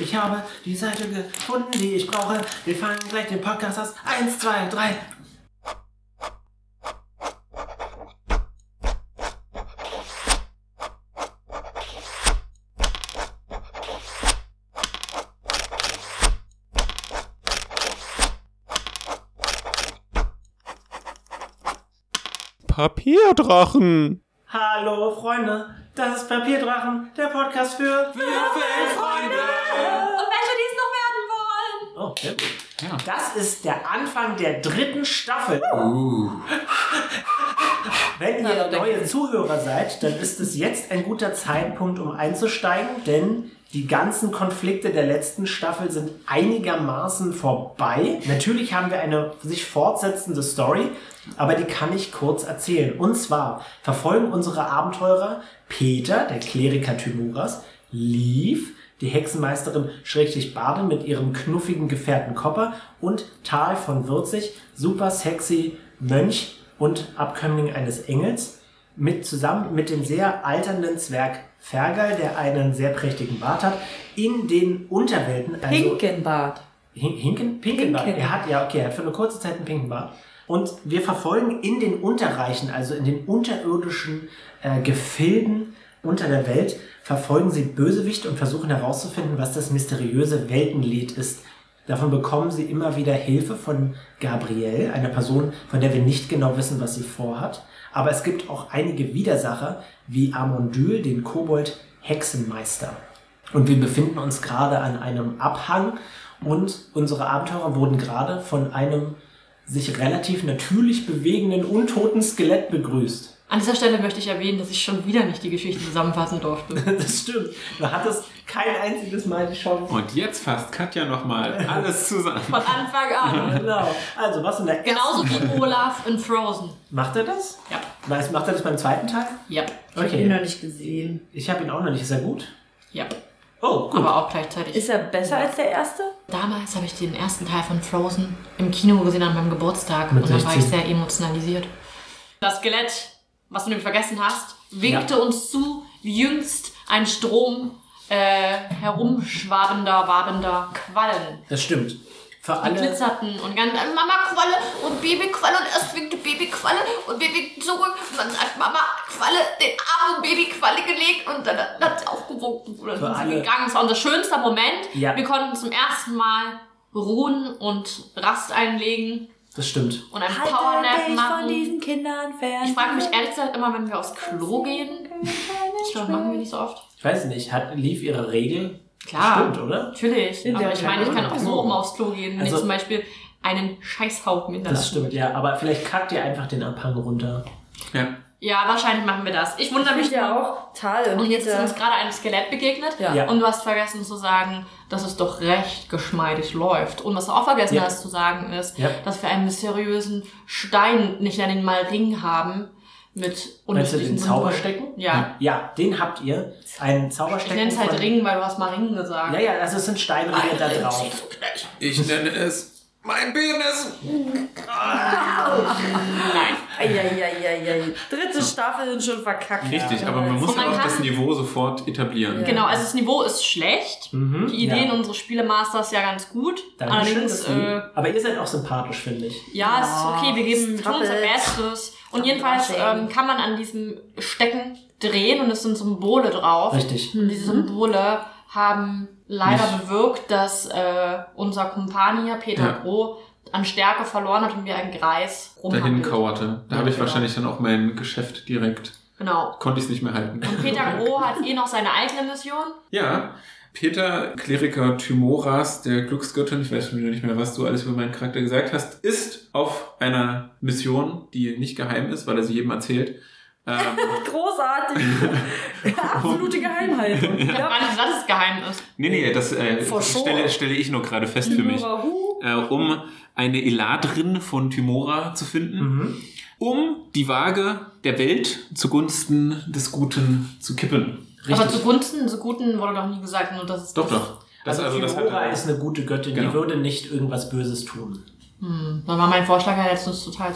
Ich habe die Seite gefunden, die ich brauche. Wir fangen gleich den Podcast aus. Eins, zwei, drei. Papierdrachen. Hallo Freunde, das ist Papierdrachen, der Podcast für Würfelfreunde. Sehr gut. Ja. Das ist der Anfang der dritten Staffel. Uh. Wenn ihr neue Zuhörer seid, dann ist es jetzt ein guter Zeitpunkt, um einzusteigen, denn die ganzen Konflikte der letzten Staffel sind einigermaßen vorbei. Natürlich haben wir eine sich fortsetzende Story, aber die kann ich kurz erzählen. Und zwar verfolgen unsere Abenteurer Peter, der Kleriker Thymuras, Leaf, die Hexenmeisterin Schrägstrich Bade mit ihrem knuffigen Gefährten Kopper und Tal von Würzig, super sexy Mönch und Abkömmling eines Engels, mit zusammen mit dem sehr alternden Zwerg Fergal, der einen sehr prächtigen Bart hat, in den Unterwelten. Also Pinkenbart. Hin Hinken? Pinkenbart. Pinken. Er hat, ja, okay, er hat für eine kurze Zeit einen Pinkenbart. Und wir verfolgen in den Unterreichen, also in den unterirdischen äh, Gefilden unter der Welt, verfolgen sie Bösewichte und versuchen herauszufinden, was das mysteriöse Weltenlied ist. Davon bekommen sie immer wieder Hilfe von Gabrielle, einer Person, von der wir nicht genau wissen, was sie vorhat. Aber es gibt auch einige Widersacher, wie Amondyl, den Kobold Hexenmeister. Und wir befinden uns gerade an einem Abhang und unsere Abenteurer wurden gerade von einem sich relativ natürlich bewegenden, untoten Skelett begrüßt. An dieser Stelle möchte ich erwähnen, dass ich schon wieder nicht die Geschichte zusammenfassen durfte. Das stimmt. Du hattest kein einziges Mal die Chance. Und jetzt fasst Katja nochmal alles zusammen. Von Anfang an. Genau. Also, was in der Genauso ersten... wie Olaf in Frozen. Macht er das? Ja. Weiß, macht er das beim zweiten Teil? Ja. Ich habe ihn noch nicht gesehen. Ich habe ihn auch noch nicht. Ist er gut? Ja. Oh, gut. Aber auch gleichzeitig. Ist er besser als der erste? Damals habe ich den ersten Teil von Frozen im Kino gesehen an meinem Geburtstag Mit und dann war ich 16. sehr emotionalisiert. Das Skelett, was du nämlich vergessen hast, winkte Ja. uns zu, wie jüngst ein Strom äh, herumschwabender, wabender Quallen. Das stimmt. Für Die alle... glitzerten und ganz Mama Qualle und Baby Qualle und erst winkte Baby Qualle und wir winkten zurück und dann hat Mama Qualle den Arm um Baby Qualle gelegt und dann hat sie auch gewunken und dann sind sie gegangen. Es war unser schönster Moment. Ja. Wir konnten zum ersten Mal ruhen und Rast einlegen Das stimmt. und einen Halte Powernap machen. von diesen Kindern fern. Ich frage mich ehrlich gesagt immer, wenn wir aufs Klo gehen. Ich glaube, machen wir nicht so oft. Ich weiß nicht, hat Lief ihre Regel? Klar. Stimmt, oder? Natürlich. In Aber ich meine, ich kann auch so oben aufs Klo gehen, wenn Also- ich zum Beispiel einen Scheißhaufen hinterlasse. Das stimmt, ja. Aber vielleicht kackt ihr einfach den Abhang runter. Ja. Ja, wahrscheinlich machen wir das. Ich wundere mich Ich ja auch. Tal und, Und jetzt ist Peter. uns gerade ein Skelett begegnet. Ja. Ja. Und du hast vergessen zu sagen, dass es doch recht geschmeidig läuft. Und was du auch vergessen Ja. hast zu sagen ist, Ja. dass wir einen mysteriösen Stein, nicht nenne ihn mal Ring haben, mit unterschiedlichen den. Zauberstecken? Ja. Ja, den habt ihr. Einen Ich Zauberstecken. nenne es halt Ring, weil du hast mal Ring gesagt. Ja, ja, also es sind Steinringe da drauf. Ich nenne es mein Penis. Nein. Eieieiei. Dritte Staffel sind schon verkackt. Richtig, aber man muss ja man auch das Niveau sofort etablieren. Genau, also das Niveau ist schlecht. Mhm, Die Ideen ja. unseres Spielemasters ja ganz gut. Dankeschön, Allerdings, äh, Aber ihr seid auch sympathisch, finde ich. Ja, es ist okay, wir geben wir tun unser. Bestes. Und jedenfalls ähm, kann man an diesem Stecken drehen und es sind Symbole drauf. Richtig. Und diese Symbole haben leider Nicht. bewirkt, dass äh, unser Kumpanier Peter Ja. Bro an Stärke verloren hat und wie ein Greis Dahin rumhampelt. kauerte. Da Ja, habe ich genau. wahrscheinlich dann auch mein Geschäft direkt. Genau. Konnte ich es nicht mehr halten. Und Peter Gro hat eh noch seine eigene Mission. Ja, Peter, Kleriker Thymoras, der Glücksgöttin, ich weiß schon wieder nicht mehr, was du alles über meinen Charakter gesagt hast, ist auf einer Mission, die nicht geheim ist, weil er sie jedem erzählt. Ähm, Großartig. Absolute Geheimhaltung. Ich gar nicht dass es geheim ist. nee, nee, das äh, stelle, stelle ich nur gerade fest für mich. Äh, um eine Eladrin von Thymora zu finden, Mhm. um die Waage der Welt zugunsten des Guten zu kippen. Richtig. Aber zugunsten des Guten wurde doch nie gesagt, nur dass es Doch, doch. Das, also, also, das Timora hat, ist eine gute Göttin, Genau. die würde nicht irgendwas Böses tun. Hm, dann war mein Vorschlag ja letztens total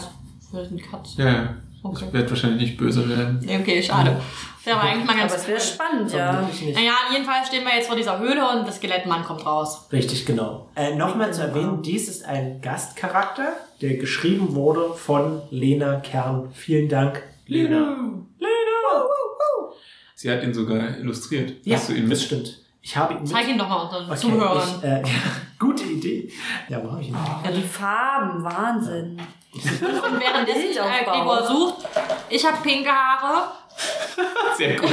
für den Katz. ja, ja. Okay. Ich werde wahrscheinlich nicht böse werden. Okay, schade. Der war eigentlich mal ganz Aber es wäre spannend, ja. Naja, jedenfalls stehen wir jetzt vor dieser Höhle und das Skelettmann kommt raus. Richtig, genau. Äh, Nochmal zu erwähnen, dies ist ein Gastcharakter, der geschrieben wurde von Lena Kern. Vielen Dank, Lena. Sie hat ihn sogar illustriert. Ja, Hast du ihn das mit? stimmt. Ich habe ihn. Zeig ihn doch mal unseren Okay, Zuhörern. ich, äh, gute Idee. Ja, wo habe ich ihn? Ja, die Farben, Wahnsinn. Und währenddessen äh. Gregor sucht, ich habe pinke Haare. Sehr gut.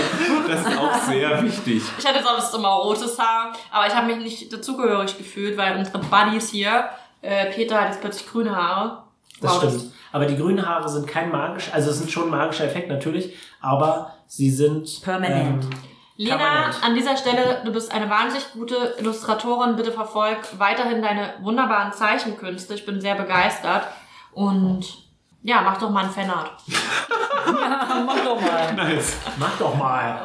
Das ist auch sehr wichtig. Ich hatte sonst immer rotes Haar, aber ich habe mich nicht dazugehörig gefühlt, weil unsere Buddies hier, äh, Peter hat jetzt plötzlich grüne Haare. Das Wow, stimmt. Aber die grünen Haare sind kein magisch, also es sind schon ein magischer Effekt natürlich, aber sie sind Permanent. Ähm, Lena, Permanent. an dieser Stelle, du bist eine wahnsinnig gute Illustratorin. Bitte verfolg weiterhin deine wunderbaren Zeichenkünste. Ich bin sehr begeistert. Und ja, mach doch mal ein Fanart. Ja, mach doch mal. Nice. mach doch mal.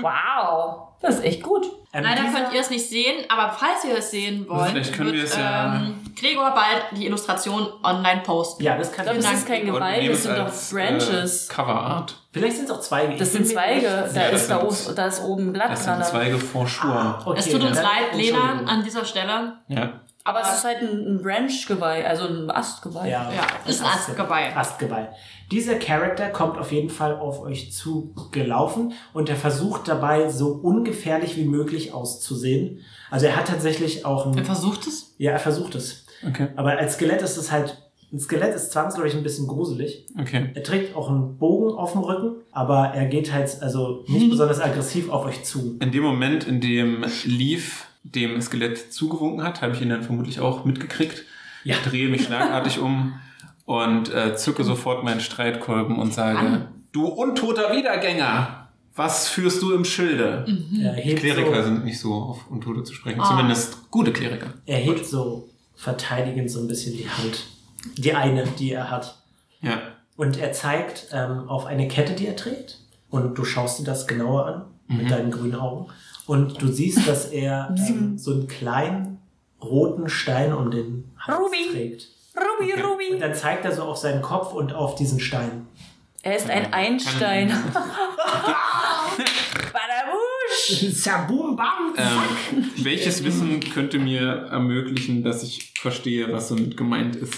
Wow. Das ist echt gut. Ähm, Leider könnt ihr es nicht sehen, aber falls ihr es sehen wollt, Vielleicht können wird wir es ja- ähm, Gregor bald die Illustration online posten. Ja, das kann Ich das ist kein nehmen das es sind doch als, Branches. Äh, Coverart. Vielleicht sind es auch Zweige. Das sind Zweige. nicht Da sicher. ist, da, Das sind- o- da ist oben ein Blatt Das dran. sind Zweige vor Schur. Okay, es tut uns leid, Lena, an dieser Stelle. Ja. Aber es ist halt ein, ein Branch-Geweih, also ein Astgeweih. Ja, Ja, ist ein Astgeweih. Astgeweih. Dieser Charakter kommt auf jeden Fall auf euch zu gelaufen und er versucht dabei so ungefährlich wie möglich auszusehen. Also er hat tatsächlich auch Er ein, versucht es. ja, er versucht es. Okay. Aber als Skelett ist es halt, ein Skelett ist zwangsläufig ein bisschen gruselig. Okay. Er trägt auch einen Bogen auf dem Rücken, aber er geht halt also nicht besonders aggressiv auf euch zu. In dem Moment, in dem Leaf dem Skelett zugewunken hat, habe ich ihn dann vermutlich auch mitgekriegt. Ja. Ich drehe mich schlagartig um und äh, zücke sofort meinen Streitkolben und sage, An. du untoter Wiedergänger, was führst du im Schilde? Er hebt, Kleriker so, sind nicht so auf Untote zu sprechen, Ah. zumindest gute Kleriker. er hebt so verteidigend so ein bisschen die Hand. Die eine, die er hat. Ja. Und er zeigt ähm, auf eine Kette, die er trägt. Und du schaust dir das genauer an mit deinen grünen Augen. Und du siehst, dass er ähm, so einen kleinen roten Stein um den Hals Ruby. trägt. Ruby, Und Ruby. dann zeigt er so auf seinen Kopf und auf diesen Stein. Er ist ein Einstein. Badabusch. Zaboom, bam! Ähm, welches Wissen könnte mir ermöglichen, dass ich verstehe, was damit gemeint ist?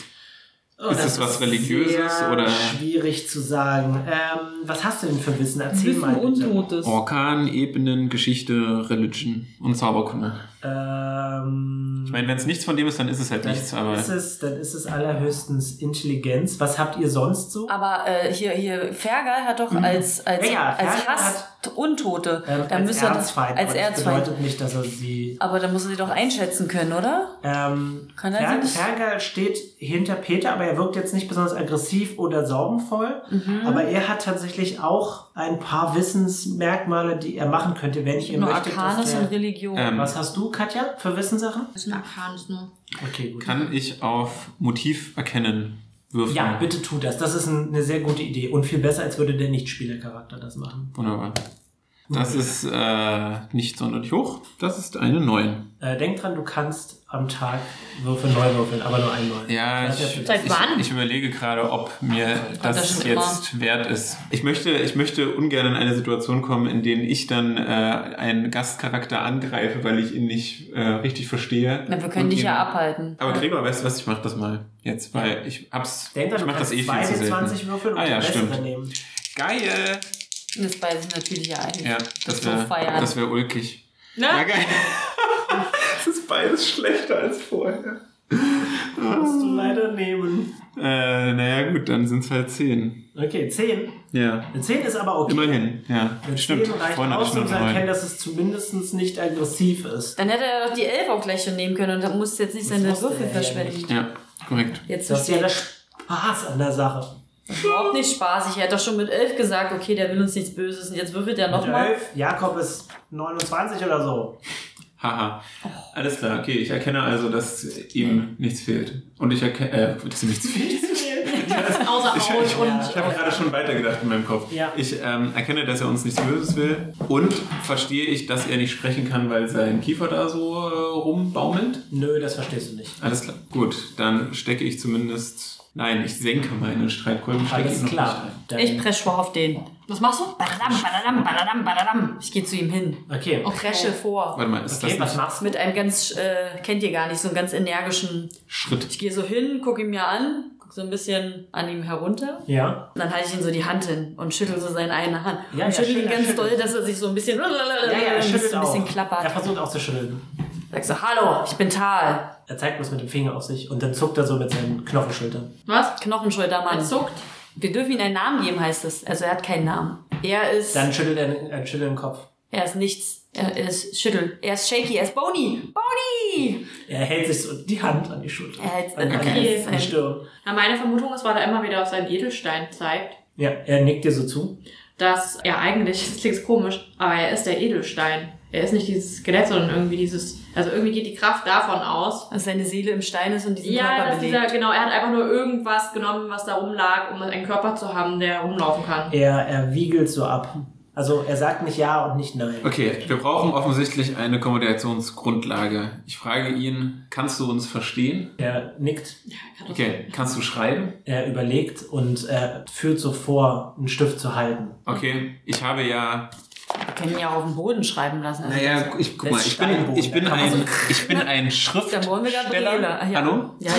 Oh, Ist das es was Religiöses sehr oder- Schwierig zu sagen. Ähm, was hast du denn für Wissen? Erzähl Wissen mal. Bitte. Untotes. Orkan, Ebenen, Geschichte, Religion und Zauberkunde. Ähm, Ich meine, wenn es nichts von dem ist, dann ist es halt dann nichts, aber ist es, dann ist es allerhöchstens Intelligenz. Was habt ihr sonst so? Aber äh, hier, hier, Fergal hat doch als, als, Ja, ja, als Hass Untote. Ähm, dann als müsste er das Erzfeind. als aber das Erzfeind. bedeutet nicht, dass er sie. Aber dann muss er sie doch einschätzen können, oder? Ähm, Kann er Fer sie nicht- Fergal steht hinter Peter, aber er wirkt jetzt nicht besonders aggressiv oder sorgenvoll. Mhm. Aber er hat tatsächlich auch ein paar Wissensmerkmale, die er machen könnte, wenn ich Nur möchte. der- und Religion. Ähm, Was hast du, Katja, für Wissenssachen? Das ist ein Arcanis nur. Okay, gut. kann ich auf Motiv erkennen würfeln? Ja, bitte tu das. Das ist ein, eine sehr gute Idee. Und viel besser, als würde der Nichtspielercharakter das machen. Wunderbar. Das ist äh, nicht sonderlich hoch. Das ist eine 9. Äh, denk dran, du kannst am Tag Würfel neu würfeln, aber nur ein neu. Ja, Das ich, ja Seit ich, wann? ich überlege gerade, ob mir das das jetzt wert ist. Ich möchte, ich möchte ungern in eine Situation kommen, in der ich dann äh, einen Gastcharakter angreife, weil ich ihn nicht äh, richtig verstehe. Na, wir können dich ihn- ja abhalten. Aber Gregor, weißt du was, ich mach das mal jetzt, weil ich hab's, Denk ich du mach das eh viel zu 22 selten. Würfeln und Ah ja, stimmt. nehmen. Geil! Das weiß ich natürlich ja eigentlich. Ja, das so wäre das wär ulkig. Ne? Ja, geil. Es ist beides schlechter als vorher. Musst du leider nehmen. Äh, naja, gut, dann sind es halt 10. Okay, 10. Ja. Eine 10 ist aber okay. Immerhin, ja. Eine Stimmt. 10 reicht Vorhin aus, ich um zu erkennen, 9. dass es zumindest nicht aggressiv ist. Dann hätte er doch die Elf auch gleich schon nehmen können und dann musste jetzt nicht seine Würfel er ja verschwenden. Ja, korrekt. Jetzt Das ist ja der Spaß an der Sache. Das ist überhaupt nicht spaßig. Er hat doch schon mit elf gesagt, okay, der will uns nichts Böses und jetzt würfelt er Mit nochmal. 11, Jakob ist 29 oder so. Haha. Alles klar, okay. Ich erkenne also, dass ihm nichts fehlt. Und ich erkenne, äh, dass ihm nichts fehlt. Außer Ich, Haut ich, und. ich habe gerade schon weitergedacht in meinem Kopf. Ja. Ich ähm, erkenne, dass er uns nichts Böses will und verstehe ich, dass er nicht sprechen kann, weil sein Kiefer da so äh, rumbaumelt. Nö, das verstehst du nicht. Alles klar. Gut, dann stecke ich zumindest. Nein, ich senke meinen Streitkolben. Alles noch klar. Ich presche vor auf den. Was machst du? Badadam, badadam, badadam, badadam. Ich gehe zu ihm hin. Okay. Presche vor. Warte mal, ist Okay, das was nicht machst du? Mit einem ganz, äh, kennt ihr gar nicht, so einen ganz energischen. Schritt? Ich gehe so hin, gucke ihn mir an, gucke so ein bisschen an ihm herunter. Ja. Und dann halte ich ihm so die Hand hin und schüttel so seine eine Hand. Ja, und ja, schüttel ihn ganz schüttel. doll, dass er sich so ein bisschen, Ja, ja, er so schüttelt ein bisschen auch. Er klappert. versucht auch zu schütteln. Sagst so, hallo, ich bin Tal. Er zeigt was mit dem Finger auf sich und dann zuckt er so mit seinen Knochenschultern. Was? Knochenschultermann. Er zuckt. Wir dürfen ihm einen Namen geben, heißt es. Also er hat keinen Namen. Er ist, Dann schüttelt er, er schüttelt den Kopf. er ist nichts. Er ist schüttel. Er ist shaky, er ist bony. Bony! Er hält sich so die Hand an die Schulter. Er hält- an, an, okay. an die Stirn. Ja, meine Vermutung ist, weil er immer wieder auf seinen Edelstein zeigt, Ja, er nickt dir so zu. dass er eigentlich, das klingt komisch, aber er ist der Edelstein. Er ist nicht dieses Skelett, sondern irgendwie dieses, also irgendwie geht die Kraft davon aus. Dass seine Seele im Stein ist und diesen Ja, Körper dass dieser, genau, er hat einfach nur irgendwas genommen, was da rumlag, um einen Körper zu haben, der rumlaufen kann. Er, er wiegelt so ab. Also er sagt nicht ja und nicht nein. Okay, wir brauchen offensichtlich eine Kommunikationsgrundlage. Ich frage ihn, kannst du uns verstehen? Er nickt, Okay, kannst du schreiben? er überlegt und er führt so vor, einen Stift zu halten. Okay, ich habe ja Wir können ihn ja auch auf dem Boden schreiben lassen. Also Naja, ich guck mal, ich bin, ich bin ein, ich bin ein Dann Gabriele. Schriftsteller. Ja. Hallo? Ja,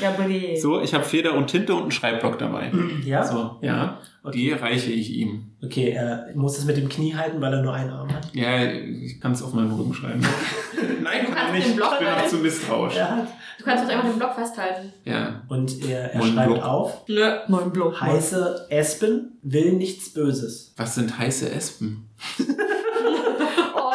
Gabriele. So, ich habe Feder und Tinte und einen Schreibblock dabei. Ja? So, ja. Die reiche ich ihm. Okay, er muss es mit dem Knie halten, weil er nur einen Arm hat. Ja, ich kann es auf meinen Rücken schreiben. Nein, Du kann kannst ich den nicht. Block Ich bin noch zu misstrauisch. Hat. Du kannst jetzt einfach den Block festhalten. Ja. Und er, er schreibt Block. auf, Nö. Mein Block. heiße Espen will nichts Böses. Was sind heiße Espen? Oh,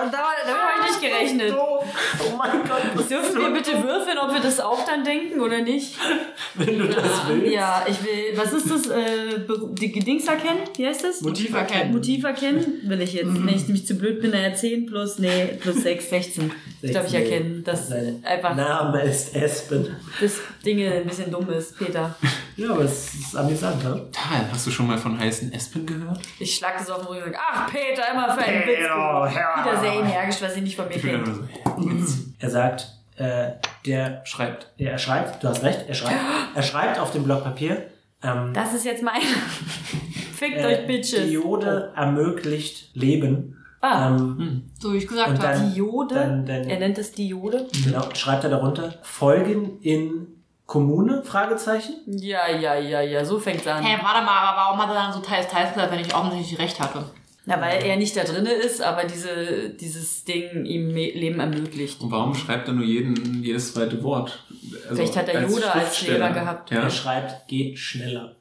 damit, damit habe ich nicht gerechnet. Oh mein Gott, Dürfen wir bitte würfeln, ob wir das auch dann denken oder nicht? wenn du das willst. Ja, ich will. Was ist das? Äh, die Dings erkennen? Wie heißt das? Motiv erkennen. Motiv erkennen will ich jetzt. Wenn ich nämlich zu blöd bin, naja, 10 plus, nee, plus 6, 16. Ich glaube, ich erkenne, dass einfach Name ist Espen. das Ding ein bisschen dumm ist, Peter. Ja, aber es ist amüsant, ne? Tal, hast du schon mal von heißen Espen gehört? Ich schlag das auf den Rücken und ach, Peter, immer für einen Peter, Witz. ja. Wieder sehr energisch, was sie nicht von mir Ich so. Er sagt, äh, der, Schreibt. der, er schreibt, du hast recht, er schreibt, er schreibt auf dem Block Papier, ähm, Das ist jetzt mein. Fickt äh, euch, Bitches. Diode ermöglicht Leben. Ah, Ähm, So wie ich gesagt habe. dann- Diode. dann- dann- er nennt es Diode. genau, schreibt er darunter, Folgen in Kommune, Fragezeichen. Ja, ja, ja, ja, so fängt's an. Hä, warte mal, aber warum hat er dann so teils, teils gesagt, wenn ich offensichtlich recht hatte? Na, weil er nicht da drinne ist, aber diese, dieses Ding ihm Leben ermöglicht. Und warum schreibt er nur jeden, jedes zweite Wort? Also Vielleicht hat er Yoda als. Lehrer gehabt. Ja, Er schreibt, geht schneller.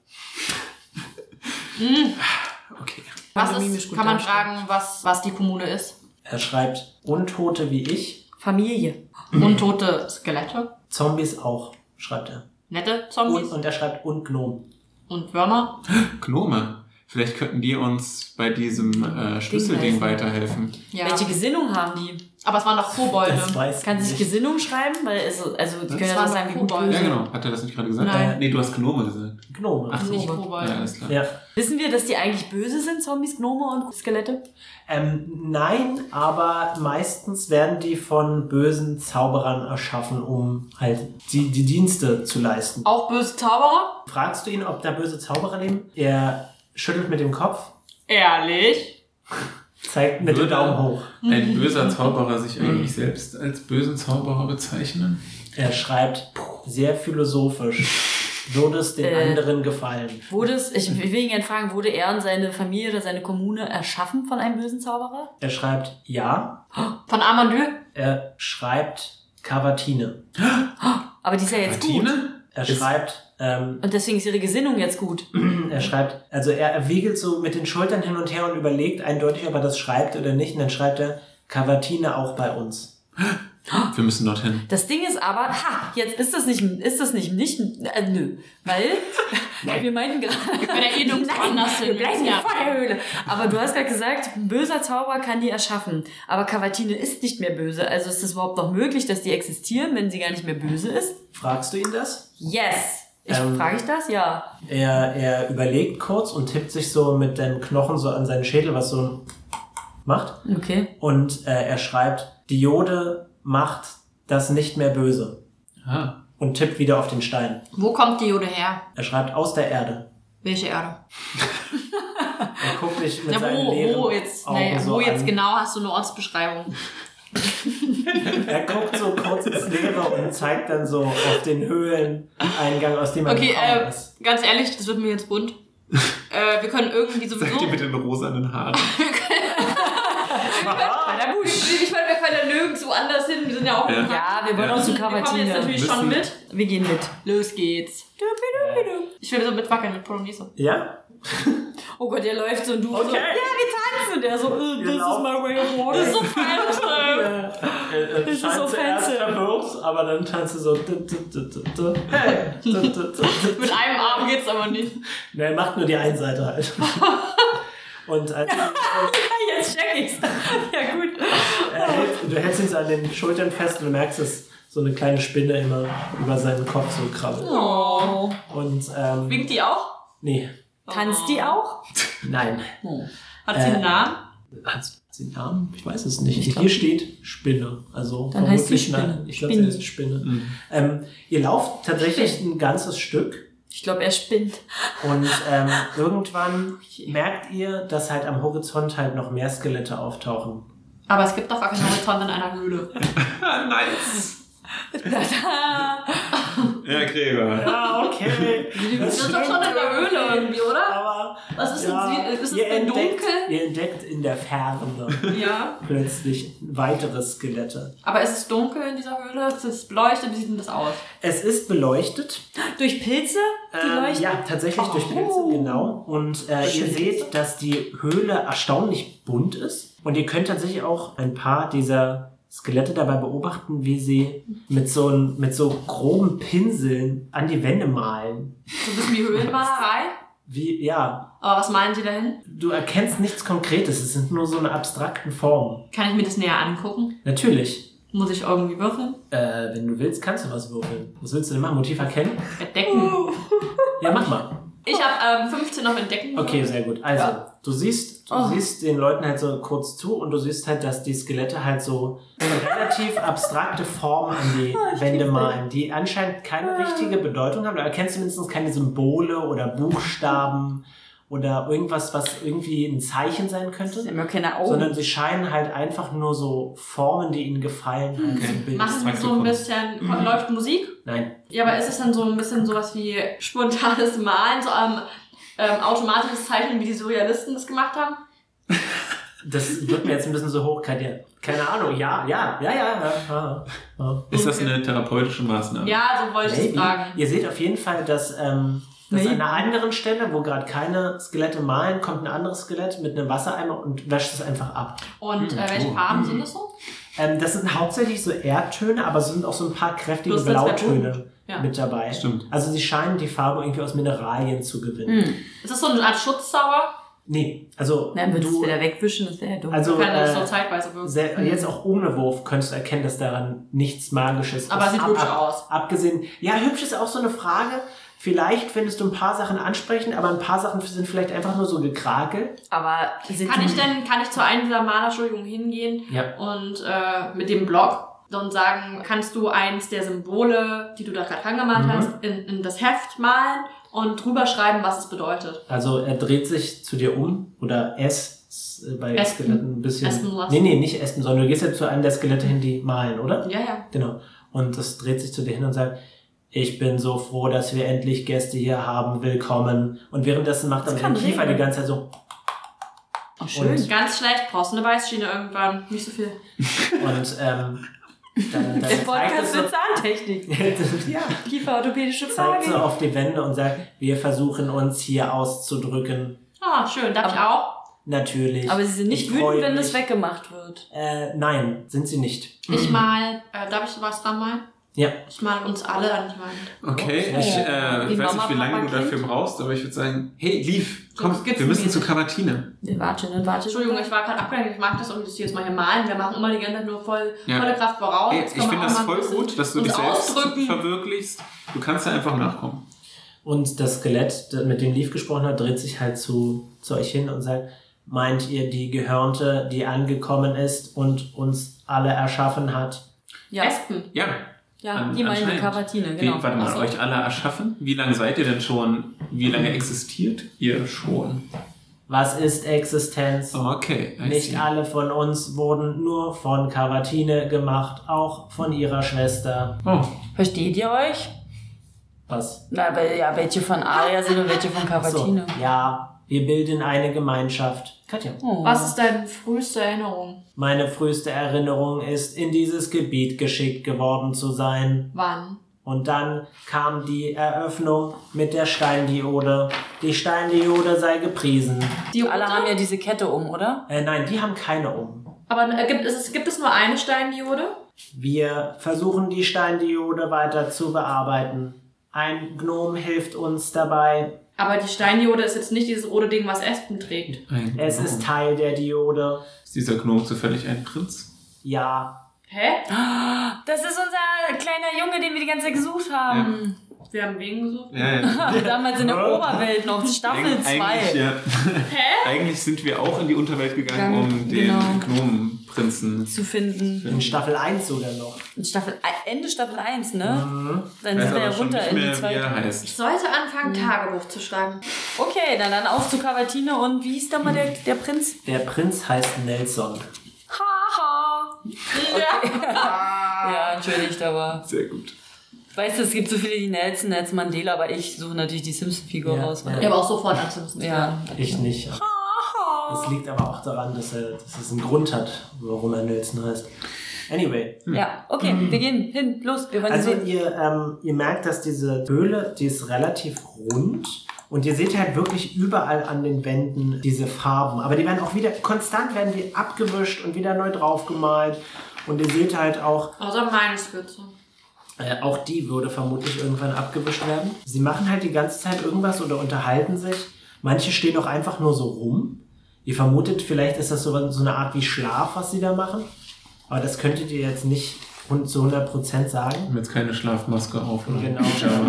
okay. Was ist, kann man fragen, was, was die Kommune ist? Er schreibt, Untote wie ich, Familie. Untote Skelette? Zombies auch, schreibt er. Nette Und, Zombies? und er schreibt, und Gnomen. Und Würmer? Gnome. Vielleicht könnten die uns bei diesem äh, Schlüsselding helfen. weiterhelfen. Ja. Welche Gesinnung haben die? Aber es waren doch Kobolde. Das weiß Kann sich ich. Gesinnung schreiben? Weil es, also, die können ja sagen, Kobolde. Ja, genau. Hat er das nicht gerade gesagt? Nein. Nee, du hast Gnome gesagt. Gnome. Ach so. Nicht Ja, Kobolde. alles klar. Ja. Wissen wir, dass die eigentlich böse sind, Zombies, Gnome und Skelette? Ähm, nein, aber meistens werden die von bösen Zauberern erschaffen, um halt die, die Dienste zu leisten. Auch böse Zauberer? Fragst du ihn, ob da böse Zauberer leben? Er schüttelt mit dem Kopf, Ehrlich? zeigt mit dem Daumen hoch. ein böser Zauberer sich eigentlich selbst als bösen Zauberer bezeichnen? Er schreibt sehr philosophisch. Würde es den Äh. anderen gefallen? Wurde es, ich will ihn gerne fragen, wurde er und seine Familie oder seine Kommune erschaffen von einem bösen Zauberer? Er schreibt ja. Von Amandu? Er schreibt Cavatine. Aber die ist ja jetzt gut. Er Ist- schreibt, ähm, Und deswegen ist ihre Gesinnung jetzt gut. er schreibt, also er, er wiegelt so mit den Schultern hin und her und überlegt eindeutig, ob er das schreibt oder nicht. Und dann schreibt er Cavatine auch bei uns. Wir müssen dorthin. Das Ding ist aber, ha, jetzt ist das nicht, ist das nicht, nicht, äh, nö, weil wir meinten gerade, eh Nein, wir bleiben Ja. vor der Höhle. Aber du hast gerade gesagt, ein böser Zauberer kann die erschaffen. Aber Cavatine ist nicht mehr böse. Also ist es überhaupt noch möglich, dass die existieren, wenn sie gar nicht mehr böse ist? Fragst du ihn das? Yes. Ich, Ähm, frage ich das? Ja. Er, er überlegt kurz und tippt sich so mit dem Knochen so an seinen Schädel, was so ein macht. Okay. Und äh, er schreibt, Diode macht das nicht mehr böse. Ah. Und tippt wieder auf den Stein. Wo kommt die Jode her? Er schreibt aus der Erde. Welche Erde? Er guckt dich mit Ja, seinen wo, leeren wo jetzt, Augen nee, so wo jetzt an. genau hast du eine Ortsbeschreibung? Er guckt so kurz ins Leere und zeigt dann so auf den Höhleneingang, aus dem er Okay, gekommen äh, ist. ganz ehrlich, das wird mir jetzt bunt. äh, wir können irgendwie sowieso. Sagt die mit den rosanen Haaren. Ich meine, wir können ja nirgendwo anders hin. Wir sind ja auch Ja. Ja, wir wollen Ja. auch zu Wir kommen jetzt Cavatine. natürlich Müssen- schon mit. Wir gehen mit. Los geht's. Ich will so mitwackeln mit Polonaise. Ja? Oh Gott, der läuft so und du so, Okay. ja, wir tanzen. Der so, äh, this is my way of walking. Das ist so fancy. Er ist scheint so zuerst fancy. verwirrt, aber dann tanzt er so. du, du. Mit einem Arm geht's aber nicht. Ne, er macht nur die eine Seite halt. Und als, Jetzt check ich's. ja, gut. er hält, du hältst ihn so an den Schultern fest und du merkst, dass so eine kleine Spinne immer über seinen Kopf so krabbelt. Oh. Und, ähm, Winkt die auch? nee, Tanzt die auch? nein. Hat sie Äh, einen Namen? Hat sie einen Namen? Ich weiß es nicht. Ich Hier steht Spinne. Also Dann heißt sie vermutlich eine- Spinne. Ich glaube, sie heißt Spinne. Ähm, ihr lauft tatsächlich ein ganzes Stück Ich glaube, er spinnt. und ähm, irgendwann merkt ihr, dass halt am Horizont halt noch mehr Skelette auftauchen. Aber es gibt doch gar keinen Horizont in einer Höhle. Nice. Tada! Ja, Gregor. Ja, okay. Wir sind doch schon in der Höhle irgendwie, oder? Aber Was ist ja, denn, ist es ihr denn entdeckt, dunkel? Ihr entdeckt in der Ferne Ja. plötzlich weitere Skelette. Aber ist es dunkel in dieser Höhle? Ist es beleuchtet? Wie sieht denn das aus? Es ist beleuchtet. Durch Pilze? Die Ähm, leuchten? ja, tatsächlich durch Pilze, genau. Und äh, ihr seht, dass die Höhle erstaunlich bunt ist. Und ihr könnt tatsächlich auch ein paar dieser Skelette dabei beobachten, wie sie mit so, mit so groben Pinseln an die Wände malen. So ein bisschen wie Höhlenmalerei? Wie, ja, Aber was meinen Sie dahin? du erkennst nichts Konkretes, es sind nur so eine abstrakten Formen. Kann ich mir das näher angucken? Natürlich. Muss ich irgendwie würfeln? Äh, wenn du willst, kannst du was würfeln. Was willst du denn machen? Motiv erkennen? Entdecken. Ja, mach mal. Ich habe ähm, 15 auf Entdecken. Okay, sehr gut. Also, du siehst, du Oh. siehst den Leuten halt so kurz zu und du siehst halt, dass die Skelette halt so relativ abstrakte Formen an die Wände malen, die anscheinend keine richtige Bedeutung haben. Du erkennst zumindest keine Symbole oder Buchstaben oder irgendwas, was irgendwie ein Zeichen sein Sie könnte. haben ja keine Augen. Sondern sie scheinen halt einfach nur so Formen, die ihnen gefallen, halt Okay. zu bilden. Machen so ein bisschen, Mhm. läuft Musik? Nein. Ja, aber ist es dann so ein bisschen sowas wie spontanes Malen, so ähm, ähm, automatisches Zeichnen, wie die Surrealisten das gemacht haben? Das wird mir jetzt ein bisschen so hochkadiert. Keine Ahnung. Ja, ja, ja, ja. ja, ja. Ist das eine therapeutische Maßnahme? Ja, so wollte ich es Maybe. fragen. Ihr seht auf jeden Fall, dass, ähm, dass an einer anderen Stelle, wo gerade keine Skelette malen, kommt ein anderes Skelett mit einem Wassereimer und wäscht es einfach ab. Und äh, welche Oh. Farben sind das so? Ähm, das sind hauptsächlich so Erdtöne, aber es sind auch so ein paar kräftige Bloß Blautöne. Ja. mit dabei. Stimmt. Also sie scheinen die Farbe irgendwie aus Mineralien zu gewinnen. Hm. Ist das so eine Art Schutzzauber? Nee, also Dann würdest du wieder wegwischen, das wäre ja dumm. also Kann das äh, so zeitweise wirken? jetzt auch ohne Wurf könntest du erkennen, dass daran nichts Magisches Aber ist. sieht hübsch aus. Abgesehen, ja, hübsch ist auch so eine Frage. Vielleicht findest du ein paar Sachen ansprechend, aber ein paar Sachen sind vielleicht einfach nur so gekrakel. Aber sind Kann ich denn, kann ich zu einem dieser Malerschulungen hingehen Ja. und äh, mit dem Blog und sagen, kannst du eins der Symbole, die du da gerade angemalt Mhm. hast, in, in das Heft malen und drüber schreiben, was es bedeutet? Also er dreht sich zu dir um oder es äh, bei Espen. Skeletten ein bisschen. Espen was? nee, nee, nicht Espen, sondern du gehst ja zu einem der Skelette hin, die malen, oder? Ja, ja. Genau. Und das dreht sich zu dir hin und sagt, ich bin so froh, dass wir endlich Gäste hier haben. Willkommen. Und währenddessen macht er mit dem Kiefer die ganze Zeit so. Oh, schön. Und- Ganz schlecht, brauchst eine Beißschiene irgendwann. Nicht so viel. Und ähm, dann, dann Der Podcast für Zahntechnik. ja, Kieferorthopädische zeigt so auf die Wände und sagt, wir versuchen uns hier auszudrücken. Ah, schön. Darf ich auch? Natürlich. Aber sie sind nicht wütend, wenn es weggemacht wird. Äh, nein, sind sie nicht. Ich mal, äh, darf ich was dran malen? Ja. Ich mal uns alle an die Wand. Okay, Oh. ich, äh, weiß Mama, nicht, wie lange Papa, du dafür Kind? brauchst, aber ich würde sagen, hey, Lief, komm, So wir müssen zu skizzenmäßig. Karatine. Wir warten und warten. Entschuldigung, ich war gerade abgelenkt. Ich mag das und das jetzt mal hier malen. Wir machen immer die ganze Zeit nur voll, Ja. volle Kraft voraus. Ey, Jetzt ich finde das voll gut, dass du dich selbst ausdrücken. verwirklichst. Du kannst da einfach nachkommen. Und das Skelett, das mit dem Leaf gesprochen hat, dreht sich halt zu, zu euch hin und sagt, meint ihr die Gehörnte, die angekommen ist und uns alle erschaffen hat? Ja, Espen. Ja. Ja an- die meinen die anscheinend. Kavatine, Wie, genau. warte mal, so. euch alle erschaffen? Wie lange seid ihr denn schon? Wie lange existiert ihr schon? Was ist Existenz? Okay. I Nicht see. alle von uns wurden nur von Cavatine gemacht, auch von ihrer Schwester. Oh, Versteht ihr euch? Was? Na, weil, ja, welche von Aria sind und welche von So, Cavatine. ja, wir bilden eine Gemeinschaft. Katja. Oh. Was ist deine früheste Erinnerung? Meine früheste Erinnerung ist, in dieses Gebiet geschickt geworden zu sein. Wann? Und dann kam die Eröffnung mit der Steindiode. Die Steindiode sei gepriesen. Die Alle haben ja diese Kette um, oder? Äh, nein, die haben keine um. Aber äh, gibt es, gibt es nur eine Steindiode? Wir versuchen die Steindiode weiter zu bearbeiten. Ein Gnom hilft uns dabei. Aber die Steindiode ist jetzt nicht dieses rote Ding, was Espen trägt. ein Es Gnome. ist Teil der Diode. Ist dieser Gnome zufällig ein Prinz? Ja, Hä? Das ist unser kleiner Junge, den wir die ganze Zeit gesucht haben. Wir haben wen gesucht? Ja, ja. Damals in der Oberwelt noch, Staffel Eig- 2. Eigentlich, ja. Eigentlich sind wir auch in die Unterwelt gegangen, Gegangen, um den genau. Gnomenprinzen. zu finden. in Staffel 1 sogar noch. In Staffel, Ende Staffel 1, ne? Mhm. Dann sind wir ja runter in die zweite. Ich sollte anfangen, Tagebuch zu schreiben. Okay, na dann auf zu Cavatine und wie hieß da mal der, der Prinz? Der Prinz heißt Nelson. Haha. Ja. Ja, entschuldigt, aber. Sehr gut. Weißt du, es gibt so viele, die Nelson, Nelson Mandela, aber ich suche natürlich die Simpson-Figur Ja, raus. ja. Ich habe auch sofort an Simpsons Ja. Ich nicht. Das liegt aber auch daran, dass, er, dass es einen Grund hat, warum er Nelson heißt. Anyway. Ja, okay, wir gehen hin, los, wir wollen Also sehen. ihr, ähm, ihr merkt, dass diese Höhle, die ist relativ rund. Und ihr seht halt wirklich überall an den Wänden diese Farben. Aber die werden auch wieder, konstant werden die abgewischt und wieder neu draufgemalt. Und ihr seht halt auch, Außer meine Skizze. Äh, auch die würde vermutlich irgendwann abgewischt werden. Sie machen halt die ganze Zeit irgendwas oder unterhalten sich. Manche stehen auch einfach nur so rum. Ihr vermutet, vielleicht ist das so, so eine Art wie Schlaf, was sie da machen. Aber das könntet ihr jetzt nicht zu 100% sagen. Ich habe jetzt keine Schlafmaske auf. Oder? Genau,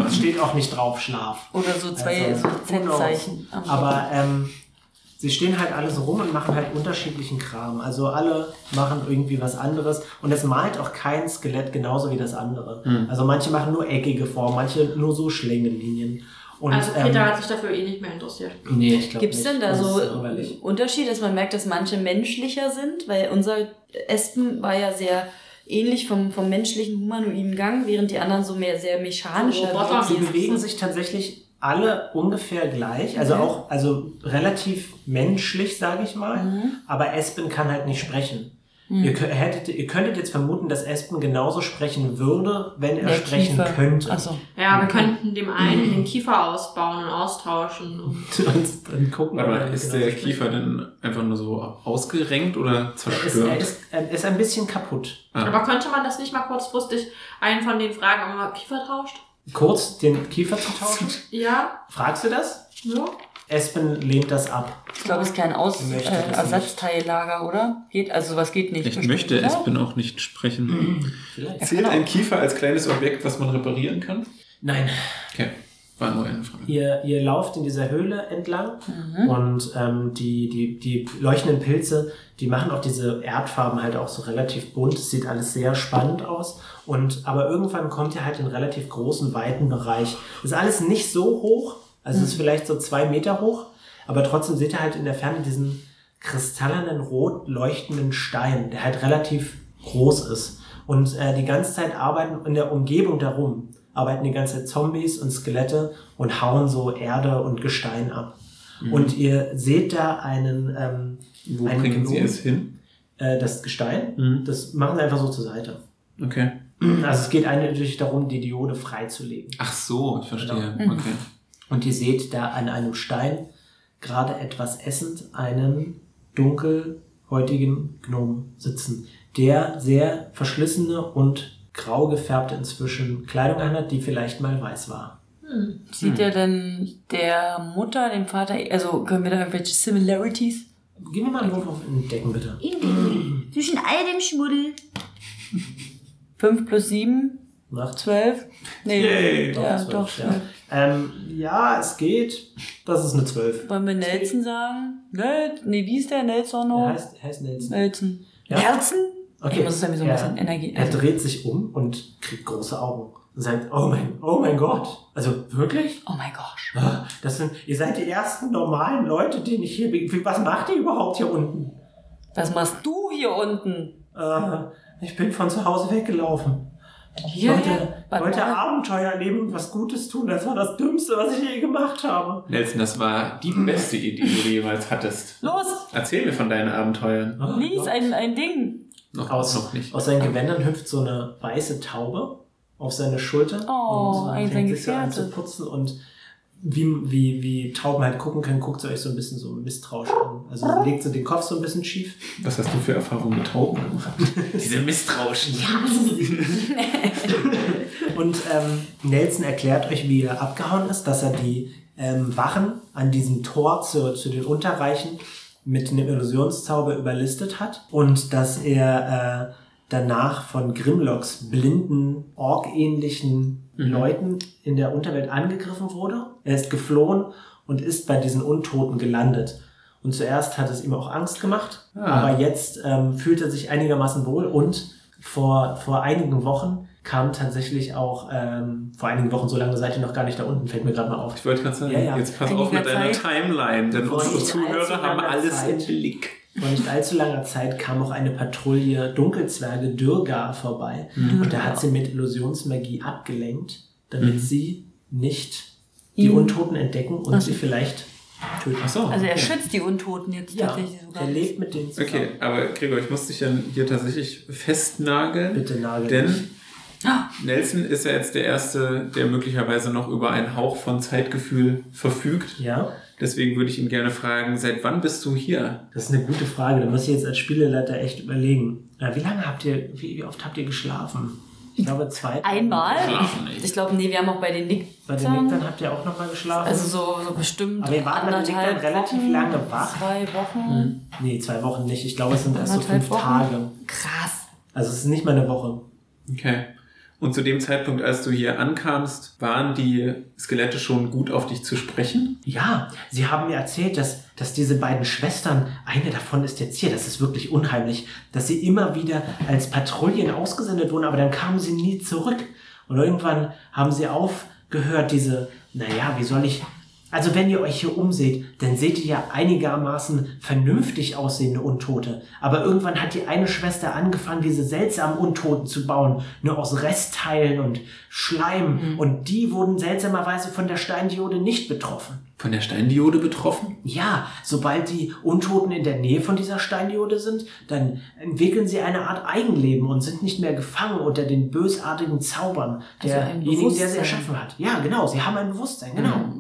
es steht auch nicht drauf Schlaf. Oder so zwei Also, am Aber ähm, sie stehen halt alle so rum und machen halt unterschiedlichen Kram. Also alle machen irgendwie was anderes. Und es malt auch kein Skelett genauso wie das andere. Also manche machen nur eckige Formen, manche nur so Schlängelinien. Und, Also Peter ähm, hat sich dafür eh nicht mehr interessiert. nee, ich glaube Gibt es denn da so. Unterschied, dass man merkt, dass manche menschlicher sind? Weil unser Espen war ja sehr ähnlich vom, vom menschlichen humanoiden Gang, während die anderen so mehr sehr mechanischer So Roboter. Sie bewegen sich tatsächlich alle ungefähr gleich, also Okay. auch also relativ menschlich, sage ich mal. Mhm. Aber Espen kann halt nicht sprechen. Ihr, kö- hättet, ihr könntet jetzt vermuten, dass Espen genauso sprechen würde, wenn er Der sprechen Kiefer. könnte. Achso. Ja, wir könnten dem einen den Kiefer ausbauen und austauschen. Und Und dann gucken Warte ob mal, ist genauso der. Kiefer denn einfach nur so ausgerenkt oder Er ist, er, zerstört? ist, er ist ein bisschen kaputt. Ah. Aber könnte man das nicht mal kurzfristig einen von den fragen, ob man Kiefer tauscht? Kurz den Kiefer zu tauschen? Ja. Fragst du das? Ja. Espen lehnt das ab. Ich glaube, es ist kein Aus äh. Ersatzteillager, oder? Geht, also was geht nicht. Ich bestimmt, möchte oder? Espen auch nicht sprechen. Vielleicht. Zählt ein Kiefer als kleines Objekt, was man reparieren kann? Nein. Okay, war nur eine Frage. Ihr, ihr lauft in dieser Höhle entlang und ähm, die, die, die leuchtenden Pilze, die machen auch diese Erdfarben halt auch so relativ bunt. Es sieht alles sehr spannend aus. Und aber irgendwann kommt ihr halt in einen relativ großen, weiten Bereich. Ist alles nicht so hoch, also es ist vielleicht so zwei Meter hoch, aber trotzdem seht ihr halt in der Ferne diesen kristallenen, rot leuchtenden Stein, der halt relativ groß ist. Und äh, die ganze Zeit arbeiten in der Umgebung darum, arbeiten die ganze Zeit Zombies und Skelette und hauen so Erde und Gestein ab. Und ihr seht da einen, ähm, Wo einen bringen Sie Gnom, es hin? Äh, das Gestein, Mhm. das machen sie einfach so zur Seite. Okay. Also es geht eindeutig darum, die Diode freizulegen. Ach so, ich verstehe. Genau. Okay. Und ihr seht da an einem Stein gerade etwas essend einen dunkelhäutigen Gnom sitzen, der sehr verschlissene und grau gefärbte inzwischen Kleidung anhat, die vielleicht mal weiß war. Sieht er denn der Mutter, dem Vater, also können wir da irgendwelche Similarities? Gib mir mal einen Wurf auf Entdecken, bitte. Zwischen all dem Schmuddel. 5 plus 7, Nach 12? Nee, Yay. ja, zwölf, doch. ja. Ähm, ja, es geht. Das ist eine 12. Wollen wir Nelson sagen? Nel nee, wie ist der Nelson noch? Er heißt, heißt Nelson. Nelson. Ja. Nelson? Okay. Ich muss es irgendwie so ein Er- bisschen Energie. Er dreht sich um und kriegt große Augen. Und sagt, oh mein, oh mein Gott. Also wirklich? oh mein Gott. Ah, Das sind, ihr seid die ersten normalen Leute, die ich hier. Was macht ihr überhaupt hier unten? Was machst du hier unten? Äh, ich bin von zu Hause weggelaufen. Ich Hier? wollte, Warte wollte. Abenteuer erleben und was Gutes tun. Das war das Dümmste, was ich je gemacht habe. Nelson, das war die beste Idee, die du jemals hattest. Los, Erzähl mir von deinen Abenteuern. Oh lies ein, ein Ding. Noch, Aus, noch nicht. aus seinen Gewändern hüpft so eine weiße Taube auf seine Schulter Oh, und ein fängt sich so an zu putzen und wie, wie, wie Tauben halt gucken können, guckt sie euch so ein bisschen so misstrauisch an. Also sie legt so den Kopf so ein bisschen schief. Was hast du für Erfahrungen mit Tauben gemacht? Diese Misstrauischen. Und ähm, Nelson erklärt euch, wie er abgehauen ist, dass er die ähm, Wachen an diesem Tor zu, zu den Unterreichen mit einem Illusionszauber überlistet hat und dass er äh, danach von Grimlocks blinden, ork-ähnlichen Leuten in der Unterwelt angegriffen wurde. Er ist geflohen und ist bei diesen Untoten gelandet. Und zuerst hat es ihm auch Angst gemacht, Ah. aber jetzt ähm, fühlt er sich einigermaßen wohl und vor, vor einigen Wochen kam tatsächlich auch, ähm, vor einigen Wochen, so lange seid ihr noch gar nicht da unten, fällt mir gerade mal auf. Ich wollte gerade sagen, Ja, ja. jetzt pass Einiger auf mit deiner Zeit. Timeline, denn unsere Zuhörer haben alles Zeit. im Blick. Vor nicht allzu langer Zeit kam auch eine Patrouille Dunkelzwerge Dürgar vorbei. Und da hat sie mit Illusionsmagie abgelenkt, damit Mhm. sie nicht die Ihn- Untoten entdecken und sie vielleicht töten. Ach so. Also er okay. schützt die Untoten jetzt Ja, tatsächlich sogar. er lebt mit denen zusammen. Okay, aber Gregor, ich muss dich dann hier tatsächlich festnageln. Bitte nagel mich. Denn Nelson ist ja jetzt der Erste, der möglicherweise noch über einen Hauch von Zeitgefühl verfügt. Ja, Deswegen würde ich ihn gerne fragen, seit wann bist du hier? das ist eine gute Frage. Da muss ich jetzt als Spieleleiter echt überlegen. Äh, wie lange habt ihr, wie, oft habt ihr geschlafen? Ich glaube zwei. Einmal? Nicht. Ich glaube, nee, wir haben auch bei den Nick. Bei den Nickern habt ihr auch nochmal geschlafen? Also so, so bestimmt. Aber ihr wart bei den anderthalb relativ Wochen, lange wach. Zwei Wochen. nee, zwei Wochen nicht. Ich glaube, es sind erst so fünf Wochen. Tage. Krass. Also es ist nicht mal eine Woche. Okay. Und zu dem Zeitpunkt, als du hier ankamst, waren die Skelette schon gut auf dich zu sprechen? Ja, sie haben mir erzählt, dass, dass diese beiden Schwestern, eine davon ist jetzt hier, das ist wirklich unheimlich, dass sie immer wieder als Patrouillen ausgesendet wurden, aber dann kamen sie nie zurück. Und irgendwann haben sie aufgehört, diese, naja, wie soll ich, also wenn ihr euch hier umseht, dann seht ihr ja einigermaßen vernünftig aussehende Untote. Aber irgendwann hat die eine Schwester angefangen, diese seltsamen Untoten zu bauen, nur aus Restteilen und Schleim. Und die wurden seltsamerweise von der Steindiode nicht betroffen. Von der Steindiode betroffen? Ja, sobald die Untoten in der Nähe von dieser Steindiode sind, dann entwickeln sie eine Art Eigenleben und sind nicht mehr gefangen unter den bösartigen Zaubern Also derjenigen, der sie erschaffen hat. Ja, genau, sie haben ein Bewusstsein, genau.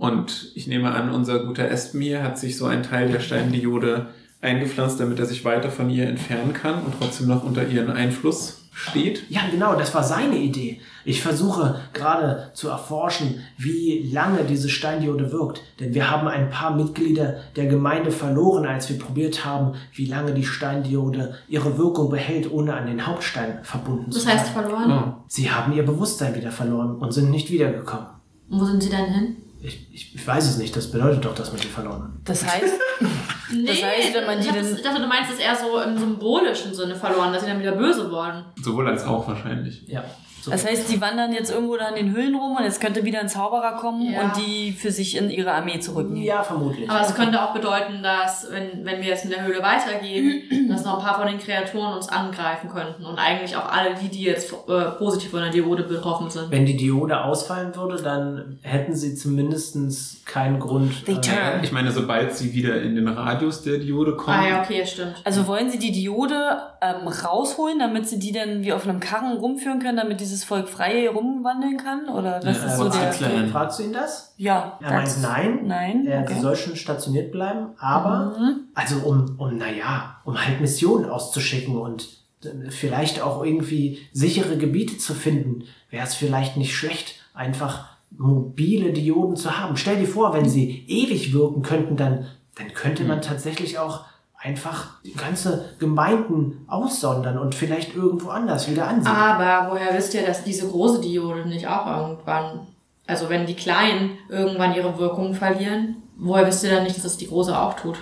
Und ich nehme an, unser guter hier hat sich so einen Teil der Steindiode eingepflanzt, damit er sich weiter von ihr entfernen kann und trotzdem noch unter ihren Einfluss steht. Ja, genau, das war seine Idee. Ich versuche gerade zu erforschen, wie lange diese Steindiode wirkt. Denn wir haben ein paar Mitglieder der Gemeinde verloren, als wir probiert haben, wie lange die Steindiode ihre Wirkung behält, ohne an den Hauptstein verbunden Das zu sein. heißt verloren. Oh. Sie haben ihr Bewusstsein wieder verloren und sind nicht wiedergekommen. Und wo sind sie denn hin? Ich, ich, ich weiß es nicht, das bedeutet doch, dass man sie verloren hat. Das heißt, Nee, heißt, wenn man die dann- das, ich dachte, du meinst es eher so im symbolischen Sinne verloren, dass sie dann wieder böse wurden. Sowohl als auch wahrscheinlich. Ja. So. das heißt, die wandern jetzt irgendwo da in den Höhlen rum und jetzt könnte wieder ein Zauberer kommen Ja. und die für sich in ihre Armee zurücknehmen. ja, vermutlich. Aber es könnte auch bedeuten, dass, wenn, wenn wir jetzt in der Höhle weitergehen, dass noch ein paar von den Kreaturen uns angreifen könnten. Und eigentlich auch alle die, die jetzt äh, positiv von der Diode betroffen sind. Wenn die Diode ausfallen würde, dann hätten sie zumindest keinen Grund. Turn. Ich meine, sobald sie wieder in den Radius der Diode kommen, Ah ja, okay, stimmt. Also wollen sie die Diode ähm, rausholen, damit sie die dann wie auf einem Karren rumführen können, damit dieses Volk frei rumwandeln kann? Oder was Ja, ist so der... fragst du- fragst du ihn das? Ja. Er meint nein. Nein? Er, Okay. Sie soll schon stationiert bleiben, aber Mhm. also um, um naja, um halt Missionen auszuschicken und äh, vielleicht auch irgendwie sichere Gebiete zu finden, wäre es vielleicht nicht schlecht, einfach mobile Dioden zu haben. Stell dir vor, wenn sie ewig wirken könnten, dann, dann könnte man tatsächlich auch einfach die ganze Gemeinden aussondern und vielleicht irgendwo anders wieder ansiedeln. Aber woher wisst ihr, dass diese große Diode nicht auch irgendwann Also wenn die Kleinen irgendwann ihre Wirkung verlieren, woher wisst ihr dann nicht, dass es die Große auch tut?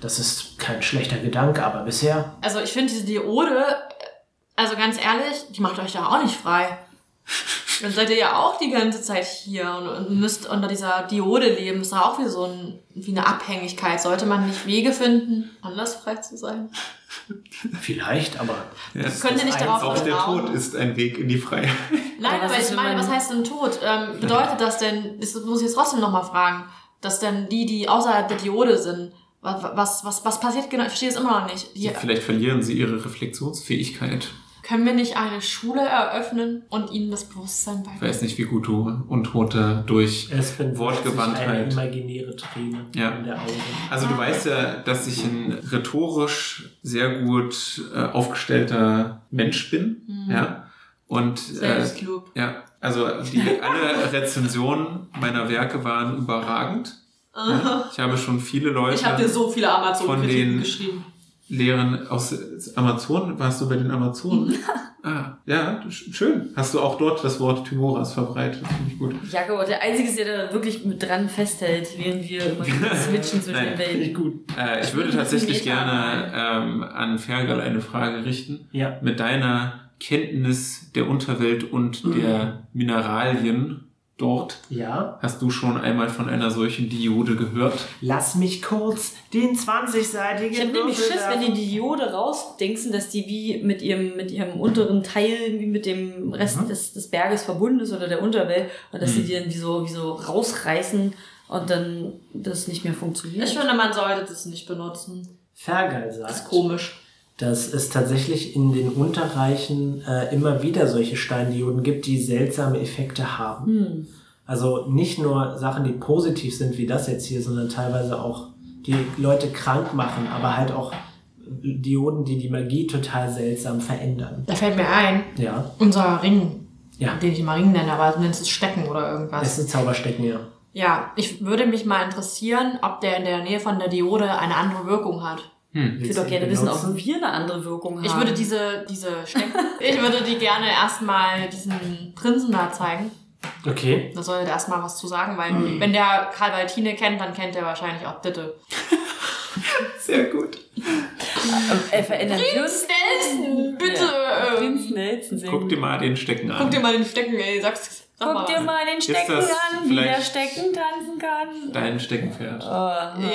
Das ist kein schlechter Gedanke, aber bisher. Also ich finde diese Diode, also ganz ehrlich, die macht euch da auch nicht frei. Dann seid ihr ja auch die ganze Zeit hier und, müsst unter dieser Diode leben. Das ist ja auch wie so ein, wie eine Abhängigkeit. Sollte man nicht Wege finden, anders frei zu sein? Vielleicht, aber. Ja. Könnt ihr nicht darauf Auch der? Tod ist ein Weg in die Freiheit. Nein, Aber ich meine, was heißt denn Tod? Ähm, bedeutet das denn, das muss ich jetzt trotzdem nochmal fragen, dass denn die, die außerhalb der Diode sind, was, was, was, was passiert genau? Ich verstehe es immer noch nicht. Die, Vielleicht verlieren sie ihre Reflexionsfähigkeit. Können wir nicht eine Schule eröffnen und ihnen das Bewusstsein Ich beibringen? weiß nicht, wie gut du Untote durch Es bin eine Wortgewandtheit. imaginäre Träne Ja. in der Augen. Also du weißt ja, dass ich ein rhetorisch sehr gut äh, aufgestellter Mensch bin. Ja. Und äh, ja, also die alle Rezensionen meiner Werke waren überragend. Ja. Ich habe schon viele Leute Ich habe dir so viele Von Amazon-Kritiken den- geschrieben. Lehren aus Amazon. Warst du bei den Amazonen? ah, ja, sch- schön. Hast du auch dort das Wort Timoras verbreitet? Finde ich gut. Jakob, der Einzige ist, der da wirklich mit dran festhält, während wir immer switchen zwischen Nein. den Welten. gut. Äh, ich würde tatsächlich gerne ähm, an Fergal eine Frage richten. Ja. Mit deiner Kenntnis der Unterwelt und der Mineralien dort, Ja. hast du schon einmal von einer solchen Diode gehört? Lass mich kurz den 20-seitigen. Ich habe nämlich Schiss, wenn die. Diode rausdenksen, dass die wie mit ihrem, mit ihrem unteren Teil, wie mit dem Rest Mhm. des, des Berges verbunden ist oder der Unterwelt und dass Mhm. sie die dann wie so, wie so rausreißen und dann das nicht mehr funktioniert. Ich finde, man sollte das nicht benutzen. Fergal Das ist sagt, komisch. Dass es tatsächlich in den Unterreichen äh, immer wieder solche Steindioden gibt, die seltsame Effekte haben. hm. Also nicht nur Sachen, die positiv sind, wie das jetzt hier, sondern teilweise auch die Leute krank machen, aber halt auch Dioden, die die Magie total seltsam verändern. Da fällt mir ein, Ja, unser Ring, ja. den ich immer Ring nenne, aber du nennst es Stecken oder Es irgendwas. ist ein Zauberstecken, ja. Ja, ich würde mich mal interessieren, ob der in der Nähe von der Diode eine andere Wirkung hat. Hm. Ich würde doch gerne wissen, ob wir eine andere Wirkung haben. Ich würde diese, diese Stecken, ich würde die gerne erstmal diesen Prinzen da zeigen. Okay. Da soll er erstmal was zu sagen, weil Mhm. wenn der Karl Valtine kennt, dann kennt er wahrscheinlich auch Ditte. Sehr gut. Er verändert Prinz Nelson, bitte! ähm, Prinz Nelson sehr Guck gut. dir mal den Stecken an. Guck dir mal den Stecken, ey, sag's. Sag Guck dir was. mal den Stecken an, wie der Stecken tanzen kann. Dein Steckenpferd. Oh.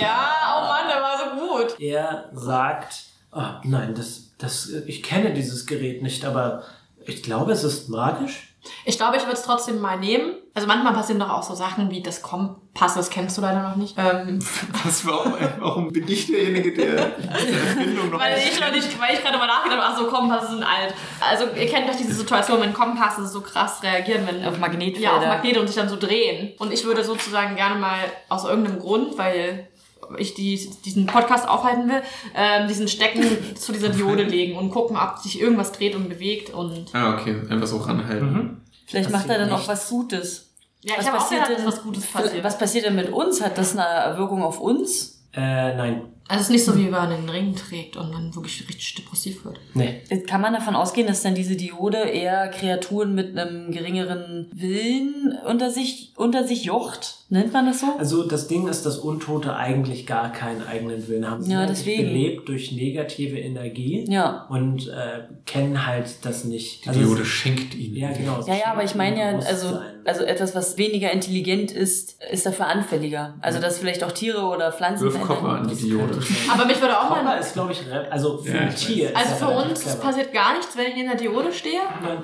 Ja, oh Mann, der war so gut. Er sagt, oh, nein, das, das, ich kenne dieses Gerät nicht, aber ich glaube, es ist magisch. Ich glaube, ich würde es trotzdem mal nehmen. Also manchmal passieren doch auch so Sachen wie das Kompass, das kennst du leider noch nicht. Ähm, Was, warum, warum bin ich derjenige, der diese Erfindung noch weil nicht ich noch nicht, weil ich gerade mal nachgedacht habe, ach so, Kompasse sind alt. Also ihr kennt doch diese Situation, wenn Kompasse so krass reagieren, wenn Auf Magnetfelder. ja, auf Magnete und sich dann so drehen. Und ich würde sozusagen gerne mal aus irgendeinem Grund, weil ich die, diesen Podcast aufhalten will, ähm, diesen Stecken zu dieser Diode legen und gucken, ob sich irgendwas dreht und bewegt und Ah, okay. Einfach so ranhalten. Vielleicht macht er Passiert dann auch was Gutes. ja, was ich habe auch passiert gedacht, denn, was Gutes passiert. Was passiert denn mit uns? Hat das eine Wirkung auf uns? Äh, nein. Also es ist nicht so, wie wenn man einen Ring trägt und dann wirklich richtig depressiv wird. Nee. Kann man davon ausgehen, dass dann diese Diode eher Kreaturen mit einem geringeren Willen unter sich, unter sich jocht? Nennt man das so? Also das Ding ist, dass Untote eigentlich gar keinen eigenen Willen haben. Sie Ja, sind deswegen. belebt durch negative Energie Ja. und äh, kennen halt das nicht. Die Also Diode es- schenkt ihnen. Ja, genau. Ja, ja, aber ich meine ja, also, also etwas, was weniger intelligent ist, ist dafür anfälliger. Also, dass vielleicht auch Tiere oder Pflanzen. Wirf Kopper an die Diode. Aber mich würde auch mal... ist, glaube ich, also für Ja, ein. Tier. Also für uns clever. passiert gar nichts, wenn ich in der Diode stehe. Nein.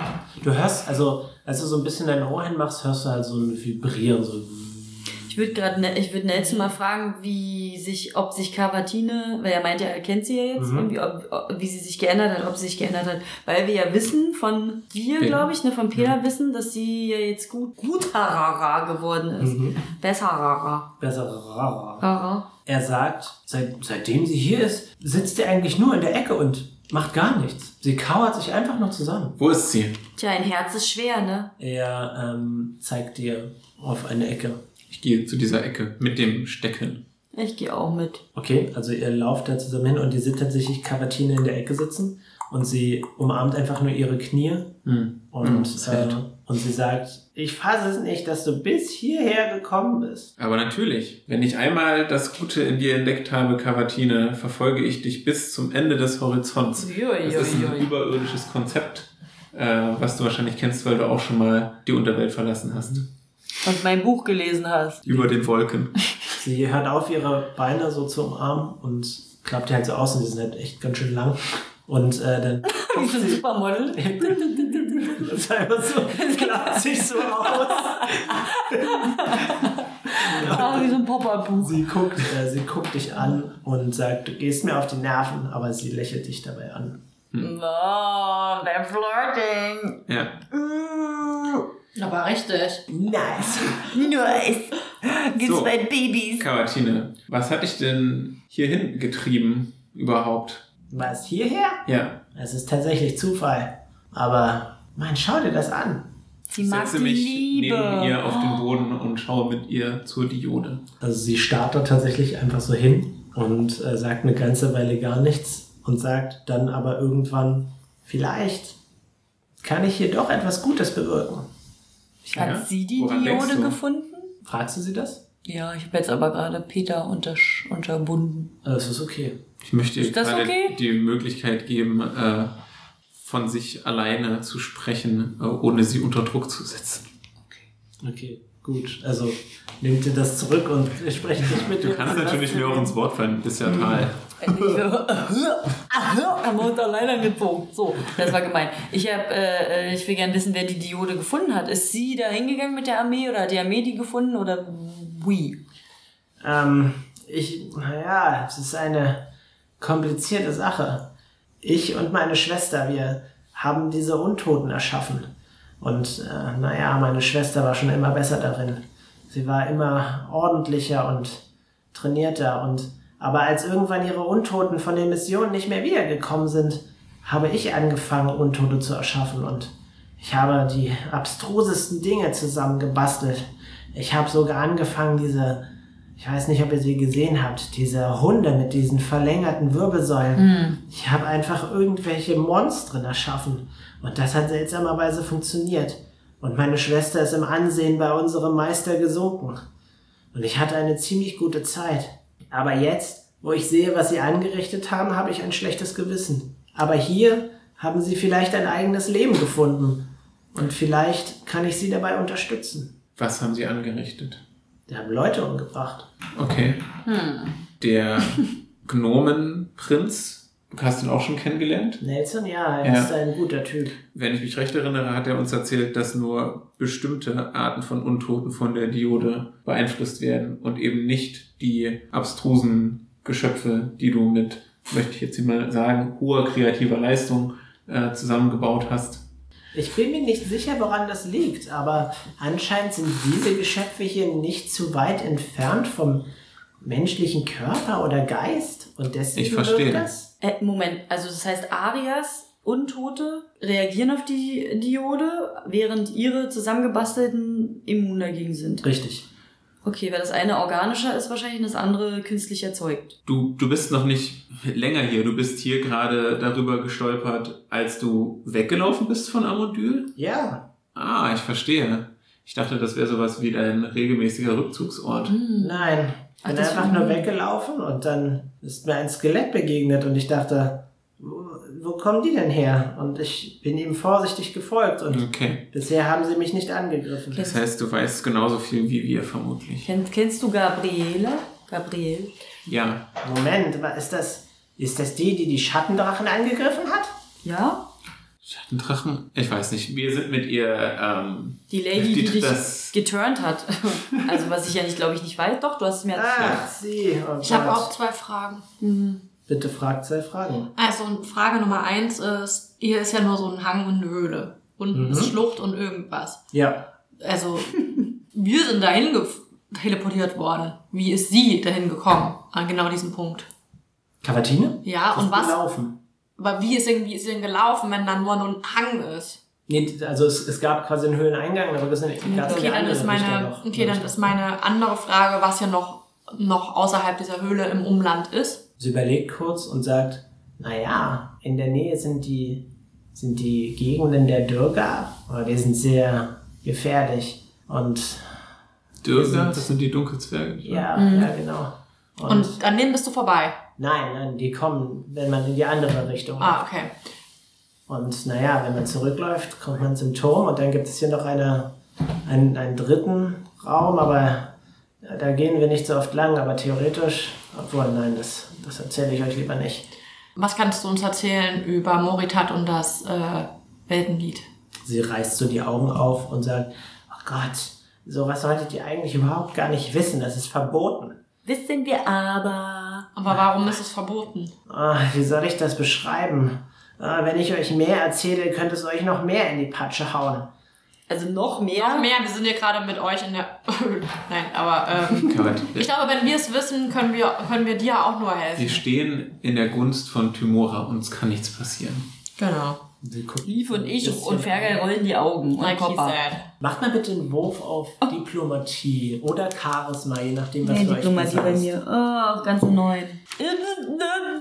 Du hörst, also, als du so ein bisschen dein Ohr hinmachst, hörst du halt so ein Vibrieren, so. Ich würde gerade, ne, ich würde Nelson mal fragen, wie sich, ob sich Cavatine, weil er meint ja, er kennt sie ja jetzt, Mhm. irgendwie, ob, ob, wie sie sich geändert hat, ob sie sich geändert hat. Weil wir ja wissen von dir, glaube ich, ne, von Peter wissen, dass sie ja jetzt gut, gut Harara geworden ist. Mhm. Besserara. Besser. Rara. Er sagt, seit, seitdem sie hier ist, sitzt er eigentlich nur in der Ecke und macht gar nichts. Sie kauert sich einfach nur zusammen. Wo ist sie? Tja, ein Herz ist schwer, ne? Er ähm, zeigt dir auf eine Ecke. Ich gehe zu dieser Ecke mit dem Stecken. Ich gehe auch mit. Okay, also ihr lauft da zusammen hin und ihr seht tatsächlich Cavatine in der Ecke sitzen Und sie umarmt einfach nur ihre Knie Hm. und, Hm, sad. äh, und sie sagt, ich fasse es nicht, dass du bis hierher gekommen bist. Aber natürlich, wenn ich einmal das Gute in dir entdeckt habe, Cavatine, verfolge ich dich bis zum Ende des Horizonts. Das ist ein überirdisches Konzept, äh, was du wahrscheinlich kennst, weil du auch schon mal die Unterwelt verlassen hast. Und mein Buch gelesen hast. Über den Wolken. Sie hört auf, ihre Beine so zu umarmen und klappt die halt so aus und die sind halt echt ganz schön lang. Und äh, dann Wie so ein Supermodel. Das ist einfach so, klappt sich so aus. Ah, wie so ein Pop-Up-Buch. Sie guckt, äh, sie guckt dich an und sagt, du gehst mir auf die Nerven, aber sie lächelt dich dabei an. Oh, they're flirting. Ja. Aber richtig. Nice. Nice. Gibt's So. bei Babys. Cavatine, was hat dich denn hierhin getrieben überhaupt? Was, hierher? Ja. Es ist tatsächlich Zufall. Aber, man, schau dir das an. Sie mag setze die mich Liebe. neben ihr auf den Boden und schaue mit ihr zur Diode. Also sie starrt da tatsächlich einfach so hin und äh, sagt eine ganze Weile gar nichts und sagt dann aber irgendwann, vielleicht kann ich hier doch etwas Gutes bewirken. Hat Ja? sie die Woran Diode du? gefunden? Fragst du sie das? Ja, ich habe jetzt aber gerade Peter unter, unterbunden. Äh, Es ist okay. Ich möchte ihr Ist das gerade okay? die Möglichkeit geben, äh, von sich alleine zu sprechen, äh, ohne sie unter Druck zu setzen. Okay, gut. Also nehmt ihr das zurück und sprecht nicht mit Du kannst natürlich mir auch ins Wort fallen, das ist ja total. Haben wir uns alleine gezogen. So, das war gemein. Ich hab, äh, ich will gerne wissen, wer die Diode gefunden hat. Ist sie da hingegangen mit der Armee oder hat die Armee die gefunden oder wie? Ähm, ich, naja, es ist eine komplizierte Sache. Ich und meine Schwester, wir haben diese Untoten erschaffen. Und äh, naja, meine Schwester war schon immer besser darin. Sie war immer ordentlicher und trainierter und aber als irgendwann ihre Untoten von den Missionen nicht mehr wiedergekommen sind, habe ich angefangen, Untote zu erschaffen und ich habe die abstrusesten Dinge zusammengebastelt. Ich habe sogar angefangen, diese, ich weiß nicht, ob ihr sie gesehen habt, diese Hunde mit diesen verlängerten Wirbelsäulen. Ich habe einfach irgendwelche Monstren erschaffen und das hat seltsamerweise funktioniert. Und meine Schwester ist im Ansehen bei unserem Meister gesunken. Und ich hatte eine ziemlich gute Zeit. Aber jetzt, wo ich sehe, was sie angerichtet haben, habe ich ein schlechtes Gewissen. Aber hier haben sie vielleicht ein eigenes Leben gefunden. Und vielleicht kann ich sie dabei unterstützen. Was haben sie angerichtet? Die haben Leute umgebracht. Okay. Der Gnomenprinz, du hast ihn auch schon kennengelernt. Nelson, ja, er Ja. ist ein guter Typ. Wenn ich mich recht erinnere, hat er uns erzählt, dass nur bestimmte Arten von Untoten von der Diode beeinflusst werden und eben nicht die abstrusen Geschöpfe, die du mit, möchte ich jetzt mal sagen, hoher kreativer Leistung äh, zusammengebaut hast. Ich bin mir nicht sicher, woran das liegt, aber anscheinend sind diese Geschöpfe hier nicht zu weit entfernt vom menschlichen Körper oder Geist. Und deswegen Ich verstehe. wirkt das? Äh, Moment, also das heißt, Arias Untote reagieren auf die Diode, während ihre zusammengebastelten immun dagegen sind. Richtig. Okay, weil das eine organischer ist wahrscheinlich und das andere künstlich erzeugt. Du, du bist noch nicht länger hier. Du bist hier gerade darüber gestolpert, als du weggelaufen bist von Amondyl. Ja, Ah, ich verstehe. Ich dachte, das wäre sowas wie dein regelmäßiger Rückzugsort. nein. Ich Ach, bin das- einfach nur weggelaufen und dann ist mir ein Skelett begegnet und ich dachte, wo, kommen die denn her? Und ich bin ihm vorsichtig gefolgt und Okay. bisher haben sie mich nicht angegriffen. Das heißt, du weißt genauso viel wie wir vermutlich. Kenn, kennst du Gabriele? Gabriel? Ja, Moment, aber ist das, ist das die, die die Schattendrachen angegriffen hat? Ja? Schattendrachen? Ich weiß nicht. Wir sind mit ihr, ähm, Die Lady, die, Die- dich das- geturnt hat. also was ich ja nicht, glaube ich, nicht weiß. Doch, du hast es mir erzählt. Ah, sie. Oh Ich habe auch zwei Fragen. Bitte fragt zwei Fragen. Also Frage Nummer eins ist, hier ist ja nur so ein Hang und eine Höhle. Unten Mhm. ist Schlucht und irgendwas. Ja. Also, wir sind dahin teleportiert worden. Wie ist sie dahin gekommen? An genau diesem Punkt. Cavatine? Ja, Das und was? Gelaufen. Aber wie ist, denn, wie ist sie denn gelaufen, wenn dann nur ein Hang ist? Nee, also es, es gab quasi einen Höhleneingang, aber das ist eine ganz Okay, dann ist meine, okay, dann ist meine andere Frage, was ja noch, noch außerhalb dieser Höhle im Umland ist. Sie überlegt kurz und sagt, naja, in der Nähe sind die, sind die Gegenden der Dürger, aber die sind sehr gefährlich. Und Dürger, das sind die Dunkelzwerge. ja, ja, genau. Und, Und an denen bist du vorbei. nein, nein, die kommen, wenn man in die andere Richtung Ah, okay. Und naja, wenn man zurückläuft, kommt man zum Turm und dann gibt es hier noch eine, einen, einen dritten Raum, aber da gehen wir nicht so oft lang, aber theoretisch, obwohl, nein, das, das erzähle ich euch lieber nicht. Was kannst du uns erzählen über Moritat und das äh, Weltenlied? Sie reißt so die Augen auf und sagt, oh Gott, sowas solltet ihr eigentlich überhaupt gar nicht wissen, das ist verboten. Wissen wir aber. Aber warum ist es verboten? Ah, wie soll ich das beschreiben? Ah, wenn ich euch mehr erzähle, könnte es euch noch mehr in die Patsche hauen. Also noch mehr. Noch mehr, wir sind ja gerade mit euch in der... Nein, aber ähm, ich glaube, wenn wir es wissen, können wir, können wir dir auch nur Wir helfen. stehen in der Gunst von Tymora, uns kann nichts passieren. Genau. Sie guckt Lief und ich und Fergal rollen die Augen. Und Kopper. Macht mal bitte einen Wurf auf Diplomatie oder Charisma, je nachdem, was Nee, euch Diplomatie bei mir. Oh, ganze neun.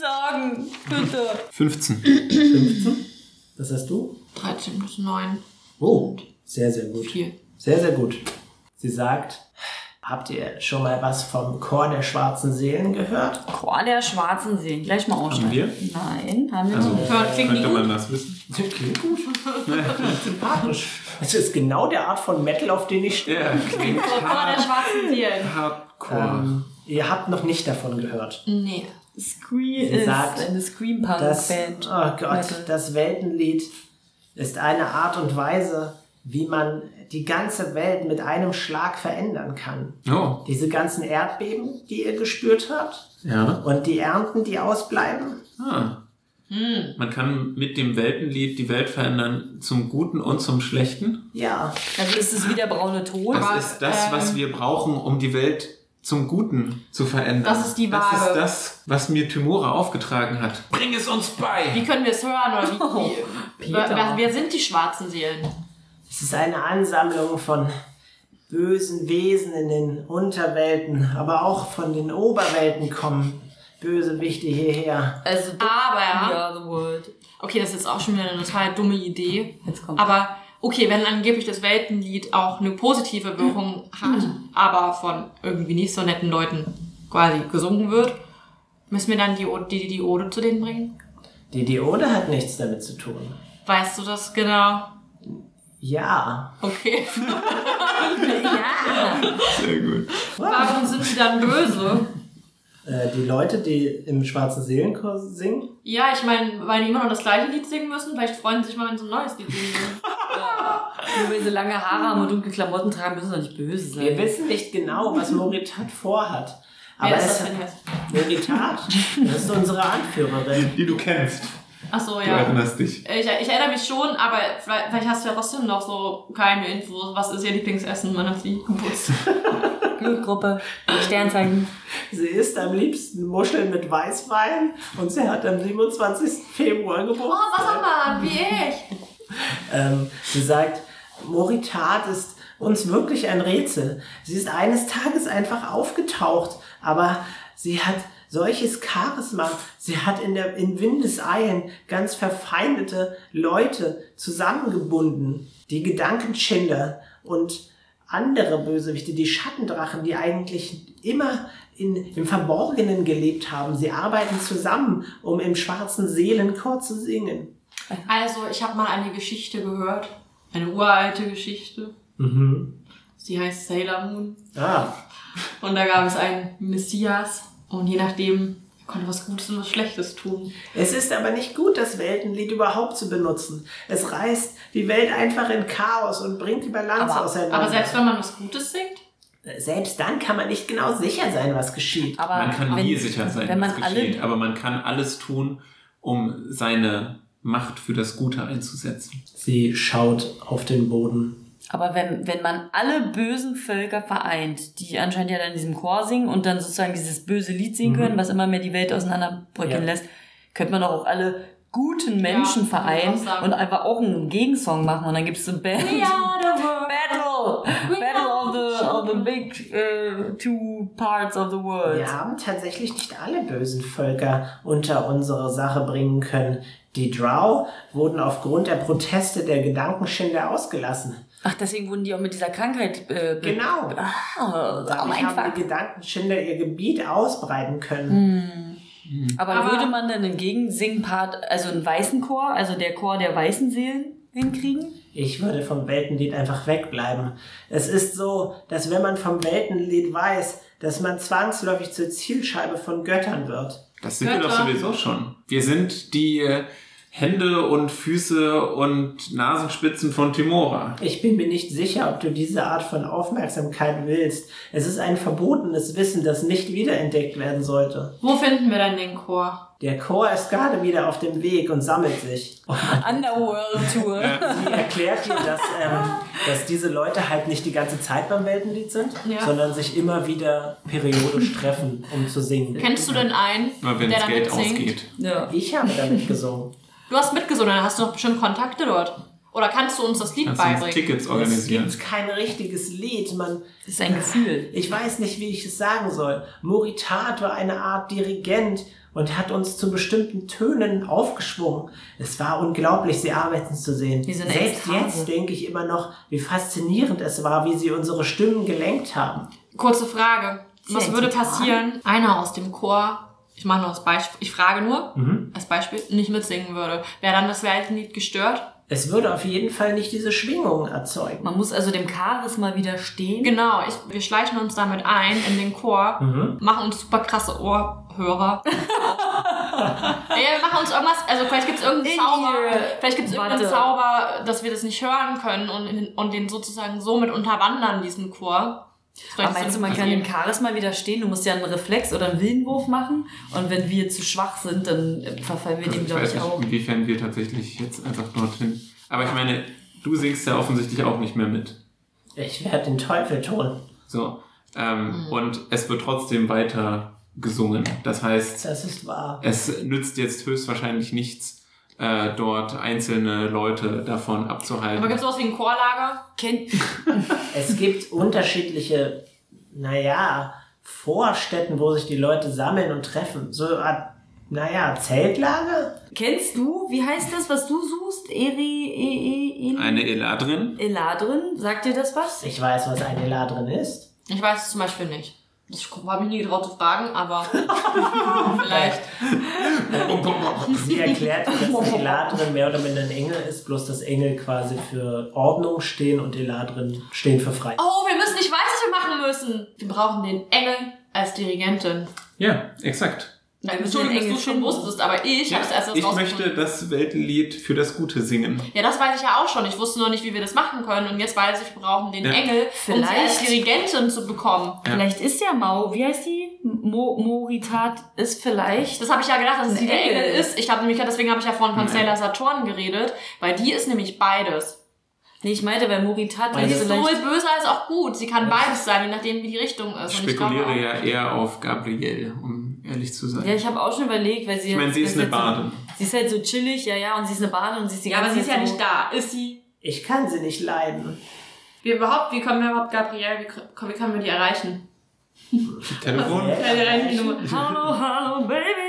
Sagen, bitte. 15. 15? Was hast du? 13 plus 9. Oh, sehr, sehr gut. Viel. Sehr, sehr gut. Sie sagt, habt ihr schon mal was vom Chor der schwarzen Seelen gehört? Chor der schwarzen Seelen. Gleich mal ausschneiden. wir? Nein, haben wir Also noch nicht. Hört- klingt könnte gut. man das wissen. Klingt gut. Sympathisch. Das ist genau der Art von Metal, auf den ich stehe. Ja, klingt Chor der schwarzen Seelen. hardcore. Ähm, ihr habt noch nicht davon gehört. Nee. Scream Sie ist sagt, eine Das, Scream-Punk-Band. oh Gott, Metal. das Weltenlied ist eine Art und Weise, wie man die ganze Welt mit einem Schlag verändern kann. Oh, Diese ganzen Erdbeben, die ihr gespürt habt, ja. und die Ernten, die ausbleiben. Ah. Hm. Man kann mit dem Weltenlied die Welt verändern zum Guten und zum Schlechten. Ja, Also ist es wie der braune Tod. Das Aber, ist das, ähm, was wir brauchen, um die Welt zum Guten zu verändern. Das ist die Das Waage. ist das, was mir Tymora aufgetragen hat. Bring es uns bei! Wie können wir es hören? Oder wie, Oh, Peter. wer, wer sind die schwarzen Seelen? Es ist eine Ansammlung von bösen Wesen in den Unterwelten, aber auch von den Oberwelten kommen Bösewichte hierher. Also Aber, okay, das ist jetzt auch schon wieder eine total dumme Idee. Jetzt kommt. Aber okay, wenn angeblich das Weltenlied auch eine positive Wirkung hat, aber von irgendwie nicht so netten Leuten quasi gesungen wird, müssen wir dann die, die, die Ode zu denen bringen? Die Diode hat nichts damit zu tun. Weißt du das genau? Ja, Okay. ja. Sehr gut. Warum sind sie dann böse? äh, die Leute, die im Schwarzen Seelenchor singen, Ja, ich meine, weil die immer noch das gleiche Lied singen müssen, vielleicht freuen sie sich mal, wenn sie ein neues Lied singen. Nur weil sie lange Haare haben und dunkle Klamotten tragen, müssen sie doch nicht böse sein. wir wissen nicht genau, was Moritat vorhat. Aber Wer ist es, das denn jetzt? Moritat, das ist unsere Anführerin. Die du kennst. Ach so, Du ja. erinnerst dich. Ich, ich erinnere mich schon, aber vielleicht, vielleicht hast du ja trotzdem noch so keine Infos. Was ist ihr Lieblingsessen? Man hat sie geputzt. Blutgruppe, Sternzeichen. Sie isst am liebsten Muscheln mit Weißwein und sie hat am 27. Februar Oh, Geburtstag. Wassermann, wie ich. Ähm, sie sagt, Moritat ist uns wirklich ein Rätsel. Sie ist eines Tages einfach aufgetaucht, aber sie hat solches Charisma. Sie hat in, der, in Windeseilen ganz verfeindete Leute zusammengebunden. Die Gedankenschinder und andere Bösewichte, die Schattendrachen, die eigentlich immer in, im Verborgenen gelebt haben. Sie arbeiten zusammen, um im schwarzen Seelenchor zu singen. Also, ich habe mal eine Geschichte gehört. Eine uralte Geschichte. Mhm. Sie heißt Sailor Moon. Ah, Und da gab es einen Messias. Und je nachdem, er konnte was Gutes und was Schlechtes tun. Es ist aber nicht gut, das Weltenlied überhaupt zu benutzen. Es reißt die Welt einfach in Chaos und bringt die Balance Aber- auseinander. Aber selbst wenn man was Gutes singt, Selbst dann kann man nicht genau sicher sein, was geschieht. Aber Man kann nie sicher sein, wenn man was geschieht, alle, aber man kann alles tun, um seine Macht für das Gute einzusetzen. Sie schaut auf den Boden. Aber wenn, wenn man alle bösen Völker vereint, die anscheinend ja dann in diesem Chor singen und dann sozusagen dieses böse Lied singen Mhm. können, was immer mehr die Welt auseinanderbröckeln Ja. lässt, könnte man doch auch alle guten Menschen Ja, vereinen und einfach auch einen Gegensong machen und dann gibt es so Band. We are the world. Battle! Battle of the, of the big uh, two parts of the world. Wir haben tatsächlich nicht alle bösen Völker unter unsere Sache bringen können. Die Drow wurden aufgrund der Proteste der Gedankenschinder ausgelassen. Ach, deswegen wurden die auch mit dieser Krankheit äh, Genau. Ah, Dadurch oh mein haben Fuck. die Gedankenschinder ihr Gebiet ausbreiten können. Aber, Aber- würde man denn einen Gegensingpart, also einen weißen Chor, also der Chor der weißen Seelen, hinkriegen? Ich würde vom Weltenlied einfach wegbleiben. Es ist so, dass wenn man vom Weltenlied weiß, dass man zwangsläufig zur Zielscheibe von Göttern wird. Das sind wir doch Götter. sowieso schon. Wir sind die äh, Hände und Füße und Nasenspitzen von Timora. Ich bin mir nicht sicher, ob du diese Art von Aufmerksamkeit willst. Es ist ein verbotenes Wissen, das nicht wiederentdeckt werden sollte. Wo finden wir denn den Chor? Der Chor ist gerade wieder auf dem Weg und sammelt sich. Underworld Tour. Sie erklärt dir, dass, ähm, dass diese Leute halt nicht die ganze Zeit beim Weltenlied sind, Ja. sondern sich immer wieder periodisch treffen, um zu singen. Kennst du denn einen, Immer wenn der das da Geld mitsingt? ausgeht. Ja. Ich habe damit gesungen. Du hast mitgesungen, dann hast du doch bestimmt Kontakte dort. Oder kannst du uns das Lied Kannst du uns beibringen? Tickets Es organisieren. gibt kein richtiges Lied. Man, Das ist ein Gefühl. ich weiß nicht, wie ich es sagen soll. Moritat war eine Art Dirigent und hat uns zu bestimmten Tönen aufgeschwungen. Es war unglaublich, sie arbeiten zu sehen. Selbst jetzt denke ich immer noch, wie faszinierend es war, wie sie unsere Stimmen gelenkt haben. Kurze Frage. Was würde passieren, einer aus dem Chor, ich mache nur als Beispiel, ich frage nur, Mhm. Als Beispiel, nicht mitsingen würde? Wäre dann das Weltenlied gestört? Es würde auf jeden Fall nicht diese Schwingungen erzeugen. Man muss also dem Charisma widerstehen. Genau, ich, wir schleichen uns damit ein in den Chor, Mhm. machen uns super krasse Ohrhörer. ja, wir machen uns irgendwas, also vielleicht gibt es irgendeinen In Zauber, vielleicht gibt es irgendeinen. Zauber, dass wir das nicht hören können und, und den sozusagen somit unterwandern, diesen Chor. Aber meinst du, man kann dem Charisma widerstehen? Du musst ja einen Reflex oder einen Willenwurf machen. Und wenn wir zu schwach sind, dann äh, verfallen wir Also dem, glaube ich, nicht, auch. inwiefern wir tatsächlich jetzt einfach dorthin. Aber ich meine, du singst ja offensichtlich auch nicht mehr mit. Ich werde den Teufel tun. So. Ähm, Mhm. Und es wird trotzdem weiter gesungen. Das heißt, Das ist wahr. es nützt jetzt höchstwahrscheinlich nichts, äh, dort einzelne Leute davon abzuhalten. Aber gibt es sowas wie ein Chorlager? Kennt, Es gibt unterschiedliche, naja, Vorstätten, wo sich die Leute sammeln und treffen. So eine Art, naja, Zeltlager? kennst du, wie heißt das, was du suchst? Eri, e, e, e, Eine Eladrin? Eladrin? Sagt dir das was? Ich weiß, was ein Eladrin ist. Ich weiß es zum Beispiel nicht. Ich habe mich nie getraut zu fragen, aber vielleicht. Sie erklärt, dass Eladrin mehr oder minder ein Engel ist, bloß dass Engel quasi für Ordnung stehen und Eladrin stehen für Freiheit. Oh, wir müssen nicht weiß, was wir machen müssen. Wir brauchen den Engel als Dirigentin. Ja, exakt. Müssen Entschuldigung, dass du schon wusstest, aber ich Ja, habe es erst ich möchte das Weltenlied für das Gute singen. Ja, das weiß ich ja auch schon. Ich wusste nur nicht, wie wir das machen können. Und jetzt weiß ich, wir brauchen den Ja. Engel, um sie als Vielleicht- Dirigentin zu bekommen. Ja. Vielleicht ist ja Mau, wie heißt die? Mo, Moritat ist vielleicht. Das habe ich ja gedacht, dass sie der Engel. Engel ist. Ich habe nämlich, deswegen habe ich ja vorhin von Nein. Sailor Saturn geredet, weil die ist nämlich beides. Nee, ich meinte, weil Moritat Die ist sowohl vielleicht. böse als auch gut. Sie kann beides sein, je nachdem, wie die Richtung ist. Ich Und ich glaube spekuliere ja eher auf Gabrielle, um ehrlich zu sein. Ja, ich habe auch schon überlegt, weil sie. ich meine, sie ist eine jetzt so-. Sie ist halt so chillig, ja, ja, und sie ist eine Badin und sie ist die Ja, aber ganze sie ist ja Zeit nicht da. Ist sie? Ich kann sie nicht leiden. Wie überhaupt, wie können wir überhaupt Gabrielle, wie, wie können wir die erreichen? Telefon? Ja, wir erreichen die Nummer. Hallo, hallo, baby,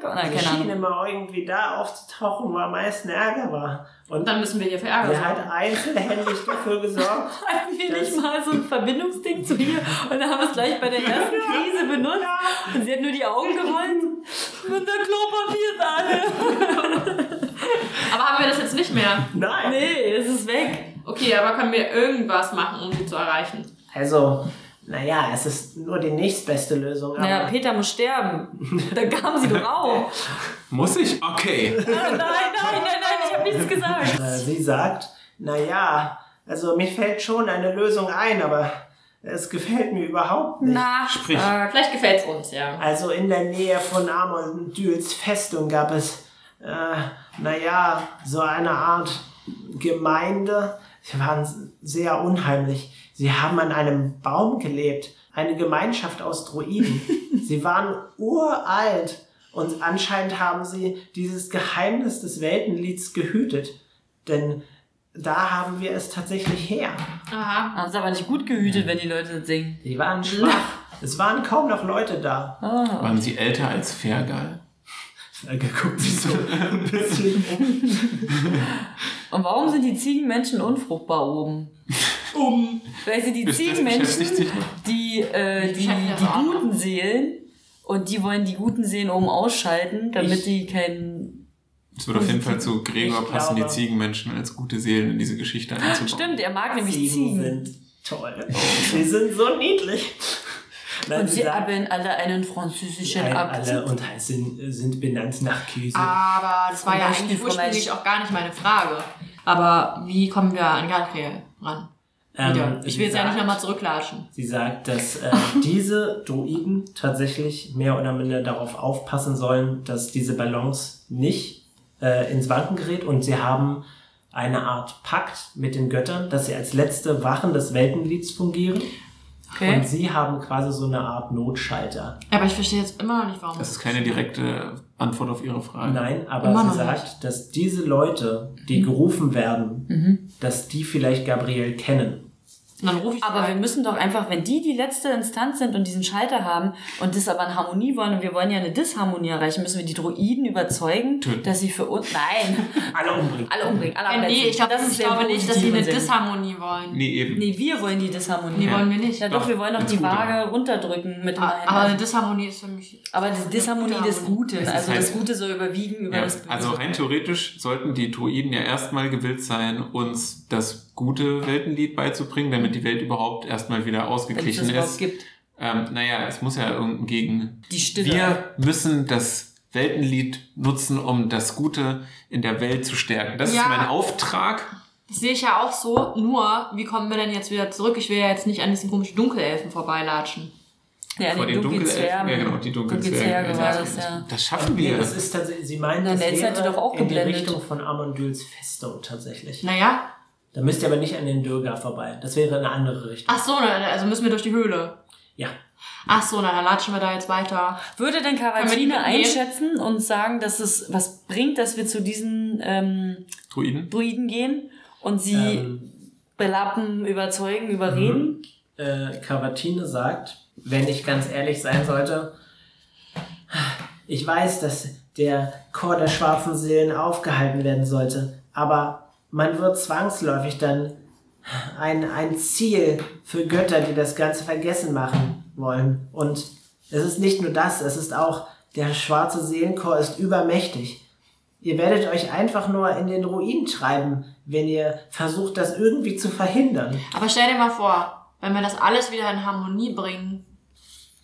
go. Nein, Sie keine Ahnung. immer irgendwie da aufzutauchen, wo am meisten Ärger war. Und dann müssen wir hier für Ärger er sorgen. hat einzelhändig dafür gesorgt. Hatten wir nicht mal so ein Verbindungsding zu ihr und dann haben wir es gleich bei der ersten Krise benutzt und sie hat nur die Augen gerollt und der Klopapier ist alle. Aber haben wir das jetzt nicht mehr? Nein. Nee, es ist weg. Okay, aber können wir irgendwas machen, um sie zu erreichen? Also, naja, es ist nur die nächstbeste Lösung. Aber Naja, Peter muss sterben. Da kam sie doch auch. Muss ich? Okay. Nein, nein, nein, nein, ich habe nichts gesagt. äh, sie sagt, naja, also mir fällt schon eine Lösung ein, aber es gefällt mir überhaupt nicht. Na, Sprich. sag. Vielleicht gefällt's uns, ja. Also in der Nähe von Amondyls Festung gab es, äh, naja, so eine Art Gemeinde. Sie waren sehr unheimlich. Sie haben an einem Baum gelebt. Eine Gemeinschaft aus Druiden. Sie waren uralt. Und anscheinend haben sie dieses Geheimnis des Weltenlieds gehütet. Denn da haben wir es tatsächlich her. Aha. Das ist aber nicht gut gehütet, wenn die Leute das singen. Die waren schwach. Es waren kaum noch Leute da. Ah. Waren sie älter als Fergal? Er guckt sich so ein bisschen um. Und warum sind die Ziegenmenschen unfruchtbar oben? um. Weil sie die Ziegenmenschen, die, äh, die, die noch. guten Seelen, und die wollen die guten Seelen oben ausschalten, damit Ich- die keinen... Es würde auf jeden Fall zu Gregor passen, die glaube- Ziegenmenschen als gute Seelen in diese Geschichte einzubauen. Stimmt, er mag nämlich Ziegen Ziegen. sind toll. Sie sind so niedlich. Nein, Und sie sagen haben alle einen französischen alle Akzent. und sind, sind benannt nach Käse. Aber das war Zum ja eigentlich ursprünglich auch gar nicht meine Frage. Aber wie kommen wir an Galadriel ran? Wieder. ich sie will jetzt ja nicht sagt- nochmal zurücklatschen. Sie sagt, dass äh, diese Druiden tatsächlich mehr oder minder darauf aufpassen sollen, dass diese Balance nicht äh, ins Wanken gerät und sie haben eine Art Pakt mit den Göttern, dass sie als letzte Wachen des Weltenlieds fungieren und Okay. sie haben quasi so eine Art Notschalter. Aber ich verstehe jetzt immer noch nicht, warum. Das ist keine direkte Antwort auf Ihre Frage. Nein, aber Immer sie sagt, dass diese Leute, die gerufen werden, Mhm. dass die vielleicht Gabriel kennen. Und dann rufe ich Aber wir müssen doch einfach, wenn die die letzte Instanz sind und diesen Schalter haben und das aber in Harmonie wollen und wir wollen ja eine Disharmonie erreichen, müssen wir die Droiden überzeugen, Töten. dass sie für uns, nein, Alle umbringen. alle umbringen, alle nee, ich, glaub, Das ist ich glaube nicht, dass sie eine Disharmonie wollen. Nee, eben. Nee, wir wollen die Disharmonie. Nee, wollen wir nicht. Ja doch, Doch, wir wollen doch die. Waage runterdrücken mit dem Aber eine Disharmonie ist für mich. Aber die Disharmonie des Guten, also halt- das Gute soll überwiegen über Ja, das Böse. also rein theoretisch sollten die Druiden ja erstmal gewillt sein, uns das gute Weltenlied beizubringen, damit die Welt überhaupt erstmal wieder ausgeglichen ist. gibt. Ähm, naja, es muss ja irgendein Gegen. Die Stille. Wir müssen das Weltenlied nutzen, um das Gute in der Welt zu stärken. Das Ja. ist mein Auftrag. Das sehe ich ja auch so, nur, wie kommen wir denn jetzt wieder zurück? Ich will ja jetzt nicht an diesen komischen Dunkelelfen vorbeilatschen. ja, vor den Dunkelelfen. Ja, genau, die Dunkelzwerge. Dunkelzwerge war das, ja. Das schaffen wir. Das ist tatsächlich, sie meint, Nein, das die wäre doch auch in die geblendet. Richtung von Amondyls Festo tatsächlich. Naja. Da müsst ihr aber nicht an den Dürger vorbei. Das wäre eine andere Richtung. Ach so, na, also müssen wir durch die Höhle. Ja. Ach so, na, dann latschen wir da jetzt weiter. Würde denn mitnehmen? einschätzen und sagen, dass es was bringt, dass wir zu diesen ähm, Druiden. Druiden gehen und sie Ähm, belappen, überzeugen, überreden? äh, Cavatine sagt, wenn ich ganz ehrlich sein sollte, ich weiß, dass der Chor der schwarzen Seelen aufgehalten werden sollte, aber man wird zwangsläufig dann ein, ein Ziel für Götter, die das Ganze vergessen machen wollen. Und es ist nicht nur das, es ist auch, der schwarze Seelenchor ist übermächtig. Ihr werdet euch einfach nur in den Ruin treiben, wenn ihr versucht, das irgendwie zu verhindern. Aber stell dir mal vor, wenn wir das alles wieder in Harmonie bringen.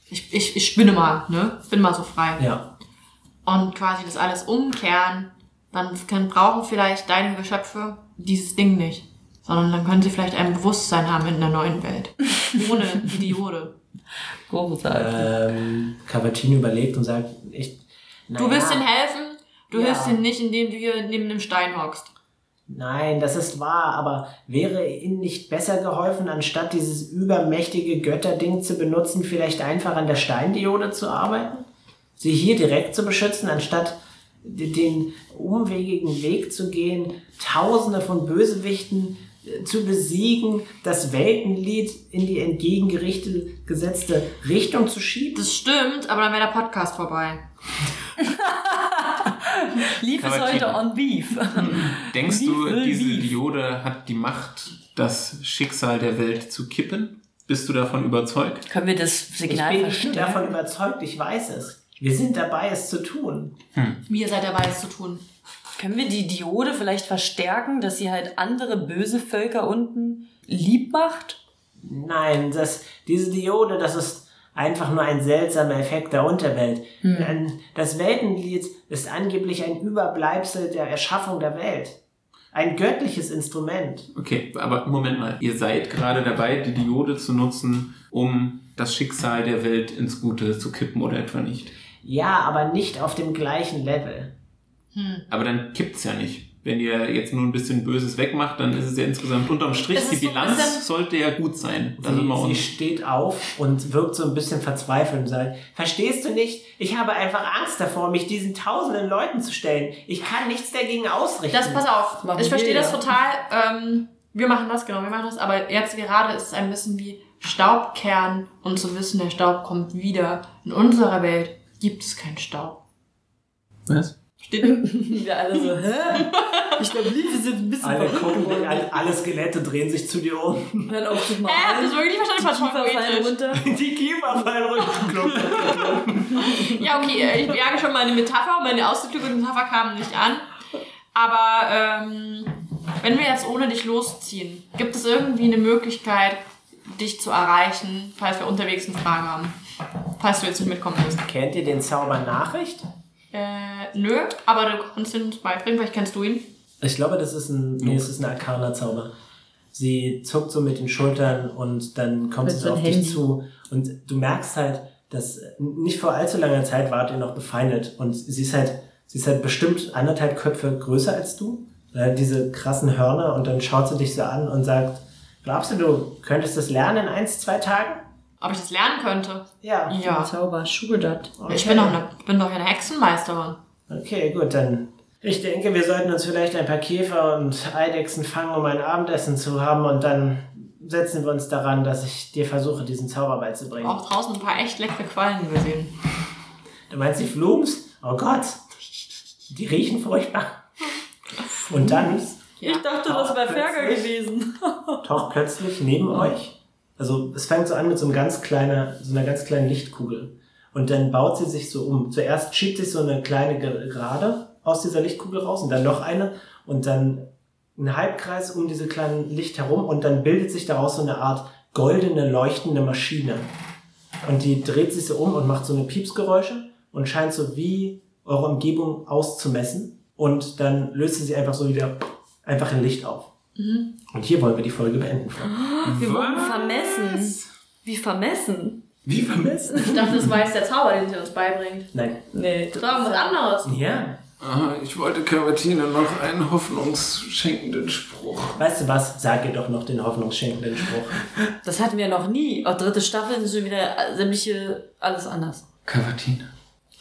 Ich, ich, ich spinne mal, ne? Ich bin mal so frei. Ja. Und quasi das alles umkehren, dann können, brauchen vielleicht deine Geschöpfe dieses Ding nicht. Sondern dann können sie vielleicht ein Bewusstsein haben in der neuen Welt. Ohne die Diode. Großartig. Ähm, Cavatini überlegt und sagt, ich. Du naja, willst ihnen helfen, du Ja. hilfst ihnen nicht, indem du hier neben dem Stein hockst. Nein, das ist wahr, aber wäre ihnen nicht besser geholfen, anstatt dieses übermächtige Götterding zu benutzen, vielleicht einfach an der Steindiode zu arbeiten? Sie hier direkt zu beschützen, anstatt den umwegigen Weg zu gehen, Tausende von Bösewichten äh, zu besiegen, das Weltenlied in die entgegengerichtete gesetzte Richtung zu schieben? Das stimmt, aber dann wäre der Podcast vorbei. Lief es heute on Beef. Denkst Wie du, diese Beef? Diode hat die Macht, das Schicksal der Welt zu kippen? Bist du davon überzeugt? Können wir das Ich Signal bin nicht verstehen? davon überzeugt, ich weiß es. Wir sind dabei, es zu tun. Wie ihr seid dabei, es zu tun. Können wir die Diode vielleicht verstärken, dass sie halt andere böse Völker unten lieb macht? Nein, das, diese Diode, das ist einfach nur ein seltsamer Effekt der Unterwelt. Ein- Das Weltenlied ist angeblich ein Überbleibsel der Erschaffung der Welt. Ein göttliches Instrument. Okay, aber Moment mal. Ihr seid gerade dabei, die Diode zu nutzen, um das Schicksal der Welt ins Gute zu kippen oder etwa nicht. Ja, aber nicht auf dem gleichen Level. Aber dann kippt's ja nicht. wenn ihr jetzt nur ein bisschen Böses wegmacht, dann ist es ja insgesamt unterm Strich, Es die so Bilanz bisschen- sollte ja gut sein. Da Sie, sie steht auf und wirkt so ein bisschen verzweifelt und sagt, verstehst du nicht? Ich habe einfach Angst davor, mich diesen tausenden Leuten zu stellen. Ich kann nichts dagegen ausrichten. Das, pass auf, machen ich verstehe das total. Ähm, wir machen das, genau, wir machen das. Aber jetzt gerade ist es ein bisschen wie Staubkern und zu wissen, der Staub kommt wieder. In unserer Welt gibt es keinen Staub. Was? Steht Wir alle so, hä? Ich glaube, Lief ist jetzt ein bisschen alle, gucken, alle, alle Skelette drehen sich zu dir um. Hören auf zu machen. Hä? Das ist wirklich wahrscheinlich Die mal Kiefer fallen runter. Die Kiefer fallen runter. Ja, okay, äh, ich jage schon mal eine Metapher. Meine ausgeklügelte Metapher kam nicht an. Aber ähm, wenn wir jetzt ohne dich losziehen, gibt es irgendwie eine Möglichkeit, dich zu erreichen, falls wir unterwegs eine Frage haben? Falls du jetzt nicht mitkommen willst. Kennt ihr den Zauber Nachricht? Äh, nö, aber du kannst ihn uns beibringen, vielleicht kennst du ihn. Ich glaube, das ist ein, nee, es ist ein arkaner Zauber. Sie zuckt so mit den Schultern und dann kommt Mit sie so so auf einem dich zu und du merkst halt, dass nicht vor allzu langer Zeit wart ihr noch befeindet und sie ist halt, sie ist halt bestimmt anderthalb Köpfe größer als du, äh, diese krassen Hörner und dann schaut sie dich so an und sagt, glaubst du, du könntest das lernen in eins, zwei Tagen? Ob ich das lernen könnte? Ja. Ja. Zauber, Sugardat. Ich bin doch, eine, bin doch eine Hexenmeisterin. Okay, gut, dann. Ich denke, wir sollten uns vielleicht ein paar Käfer und Eidechsen fangen, um ein Abendessen zu haben und dann setzen wir uns daran, dass ich dir versuche, diesen Zauber beizubringen. Auch draußen ein paar echt leckere Quallen gesehen. Du meinst die Flums? Oh Gott. Die riechen furchtbar. Und dann. Ich dachte, das wäre Ferger gewesen. taucht plötzlich neben euch, also es fängt so an mit so, einem ganz kleiner, so einer ganz kleinen Lichtkugel. Und dann baut sie sich so um. Zuerst schiebt sich so eine kleine Ge- Gerade aus dieser Lichtkugel raus und dann noch eine und dann ein Halbkreis um diese kleinen Licht herum und dann bildet sich daraus so eine Art goldene, leuchtende Maschine. Und die dreht sich so um und macht so eine Piepsgeräusche und scheint so wie eure Umgebung auszumessen. Und dann löst sie sich einfach so wieder einfach in Licht auf. Und hier wollen wir die Folge beenden. Frank. Wir wurden Was? vermessen. Wie vermessen? Wie vermessen? Ich dachte, das war jetzt der Zauber, den sie uns beibringt. Nein. Nee. Das war was anderes. Ja. Ah, ich wollte Cavatine noch einen hoffnungsschenkenden Spruch. Weißt du was? Sag ihr doch noch den hoffnungsschenkenden Spruch. Das hatten wir noch nie. Auch dritte Staffel ist schon wieder sämtliche alles anders. Cavatine.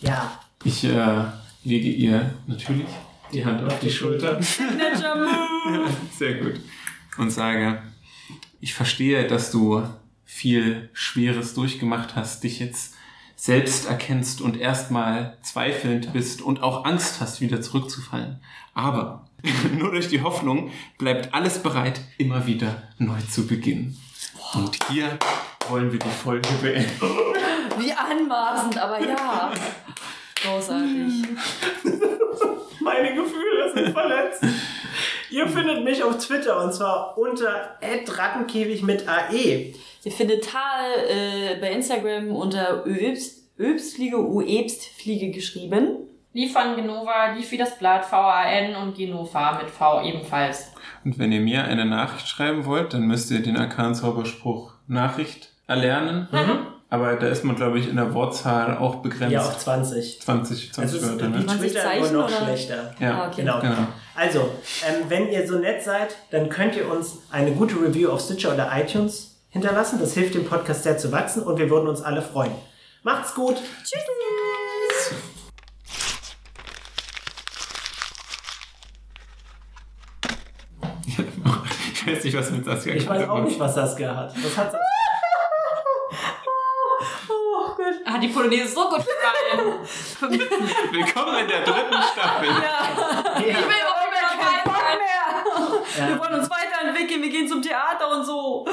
Ja. Ich äh, lege ihr natürlich die Hand auf die Schulter. Signature Move. Sehr gut. Und sage, ich verstehe, dass du viel Schweres durchgemacht hast, dich jetzt selbst erkennst und erstmal zweifelnd bist und auch Angst hast, wieder zurückzufallen. Aber nur durch die Hoffnung bleibt alles bereit, immer wieder neu zu beginnen. Und hier wollen wir die Folge beenden. Wie anmaßend, aber ja. Großartig. Meine Gefühle sind verletzt. Ihr findet mich auf Twitter und zwar unter rattenkäfig mit. AE. Ihr findet Tal äh, bei Instagram unter Öbst, Öbstfliege, Uebstfliege geschrieben. Lief von Genova, lief wie das Blatt, V-A-N und Genova mit V ebenfalls. Und wenn ihr mir eine Nachricht schreiben wollt, dann müsst ihr den Arkan-Zauberspruch Nachricht erlernen. Aber da ist man, glaube ich, in der Wortzahl auch begrenzt. Ja, auf 20. 20, Es 20 ist Wörter. Ne? 20 Twitter nur Zeichen, noch oder? schlechter. Ja, Ah, okay. Genau. genau. Also, ähm, wenn ihr so nett seid, dann könnt ihr uns eine gute Review auf Stitcher oder iTunes hinterlassen. Das hilft dem Podcast sehr zu wachsen und wir würden uns alle freuen. Macht's gut. Tschüss. Ich weiß nicht, was mit Saskia Ich weiß gerade auch war. nicht, was Saskia hat. Was hat Saskia? Oh Gott. Hat die Polonaise so gut gefallen. Willkommen in der dritten Staffel. Ja. Ich will auch nicht mehr dabei sein. Wir wollen uns weiterentwickeln, wir gehen zum Theater und so.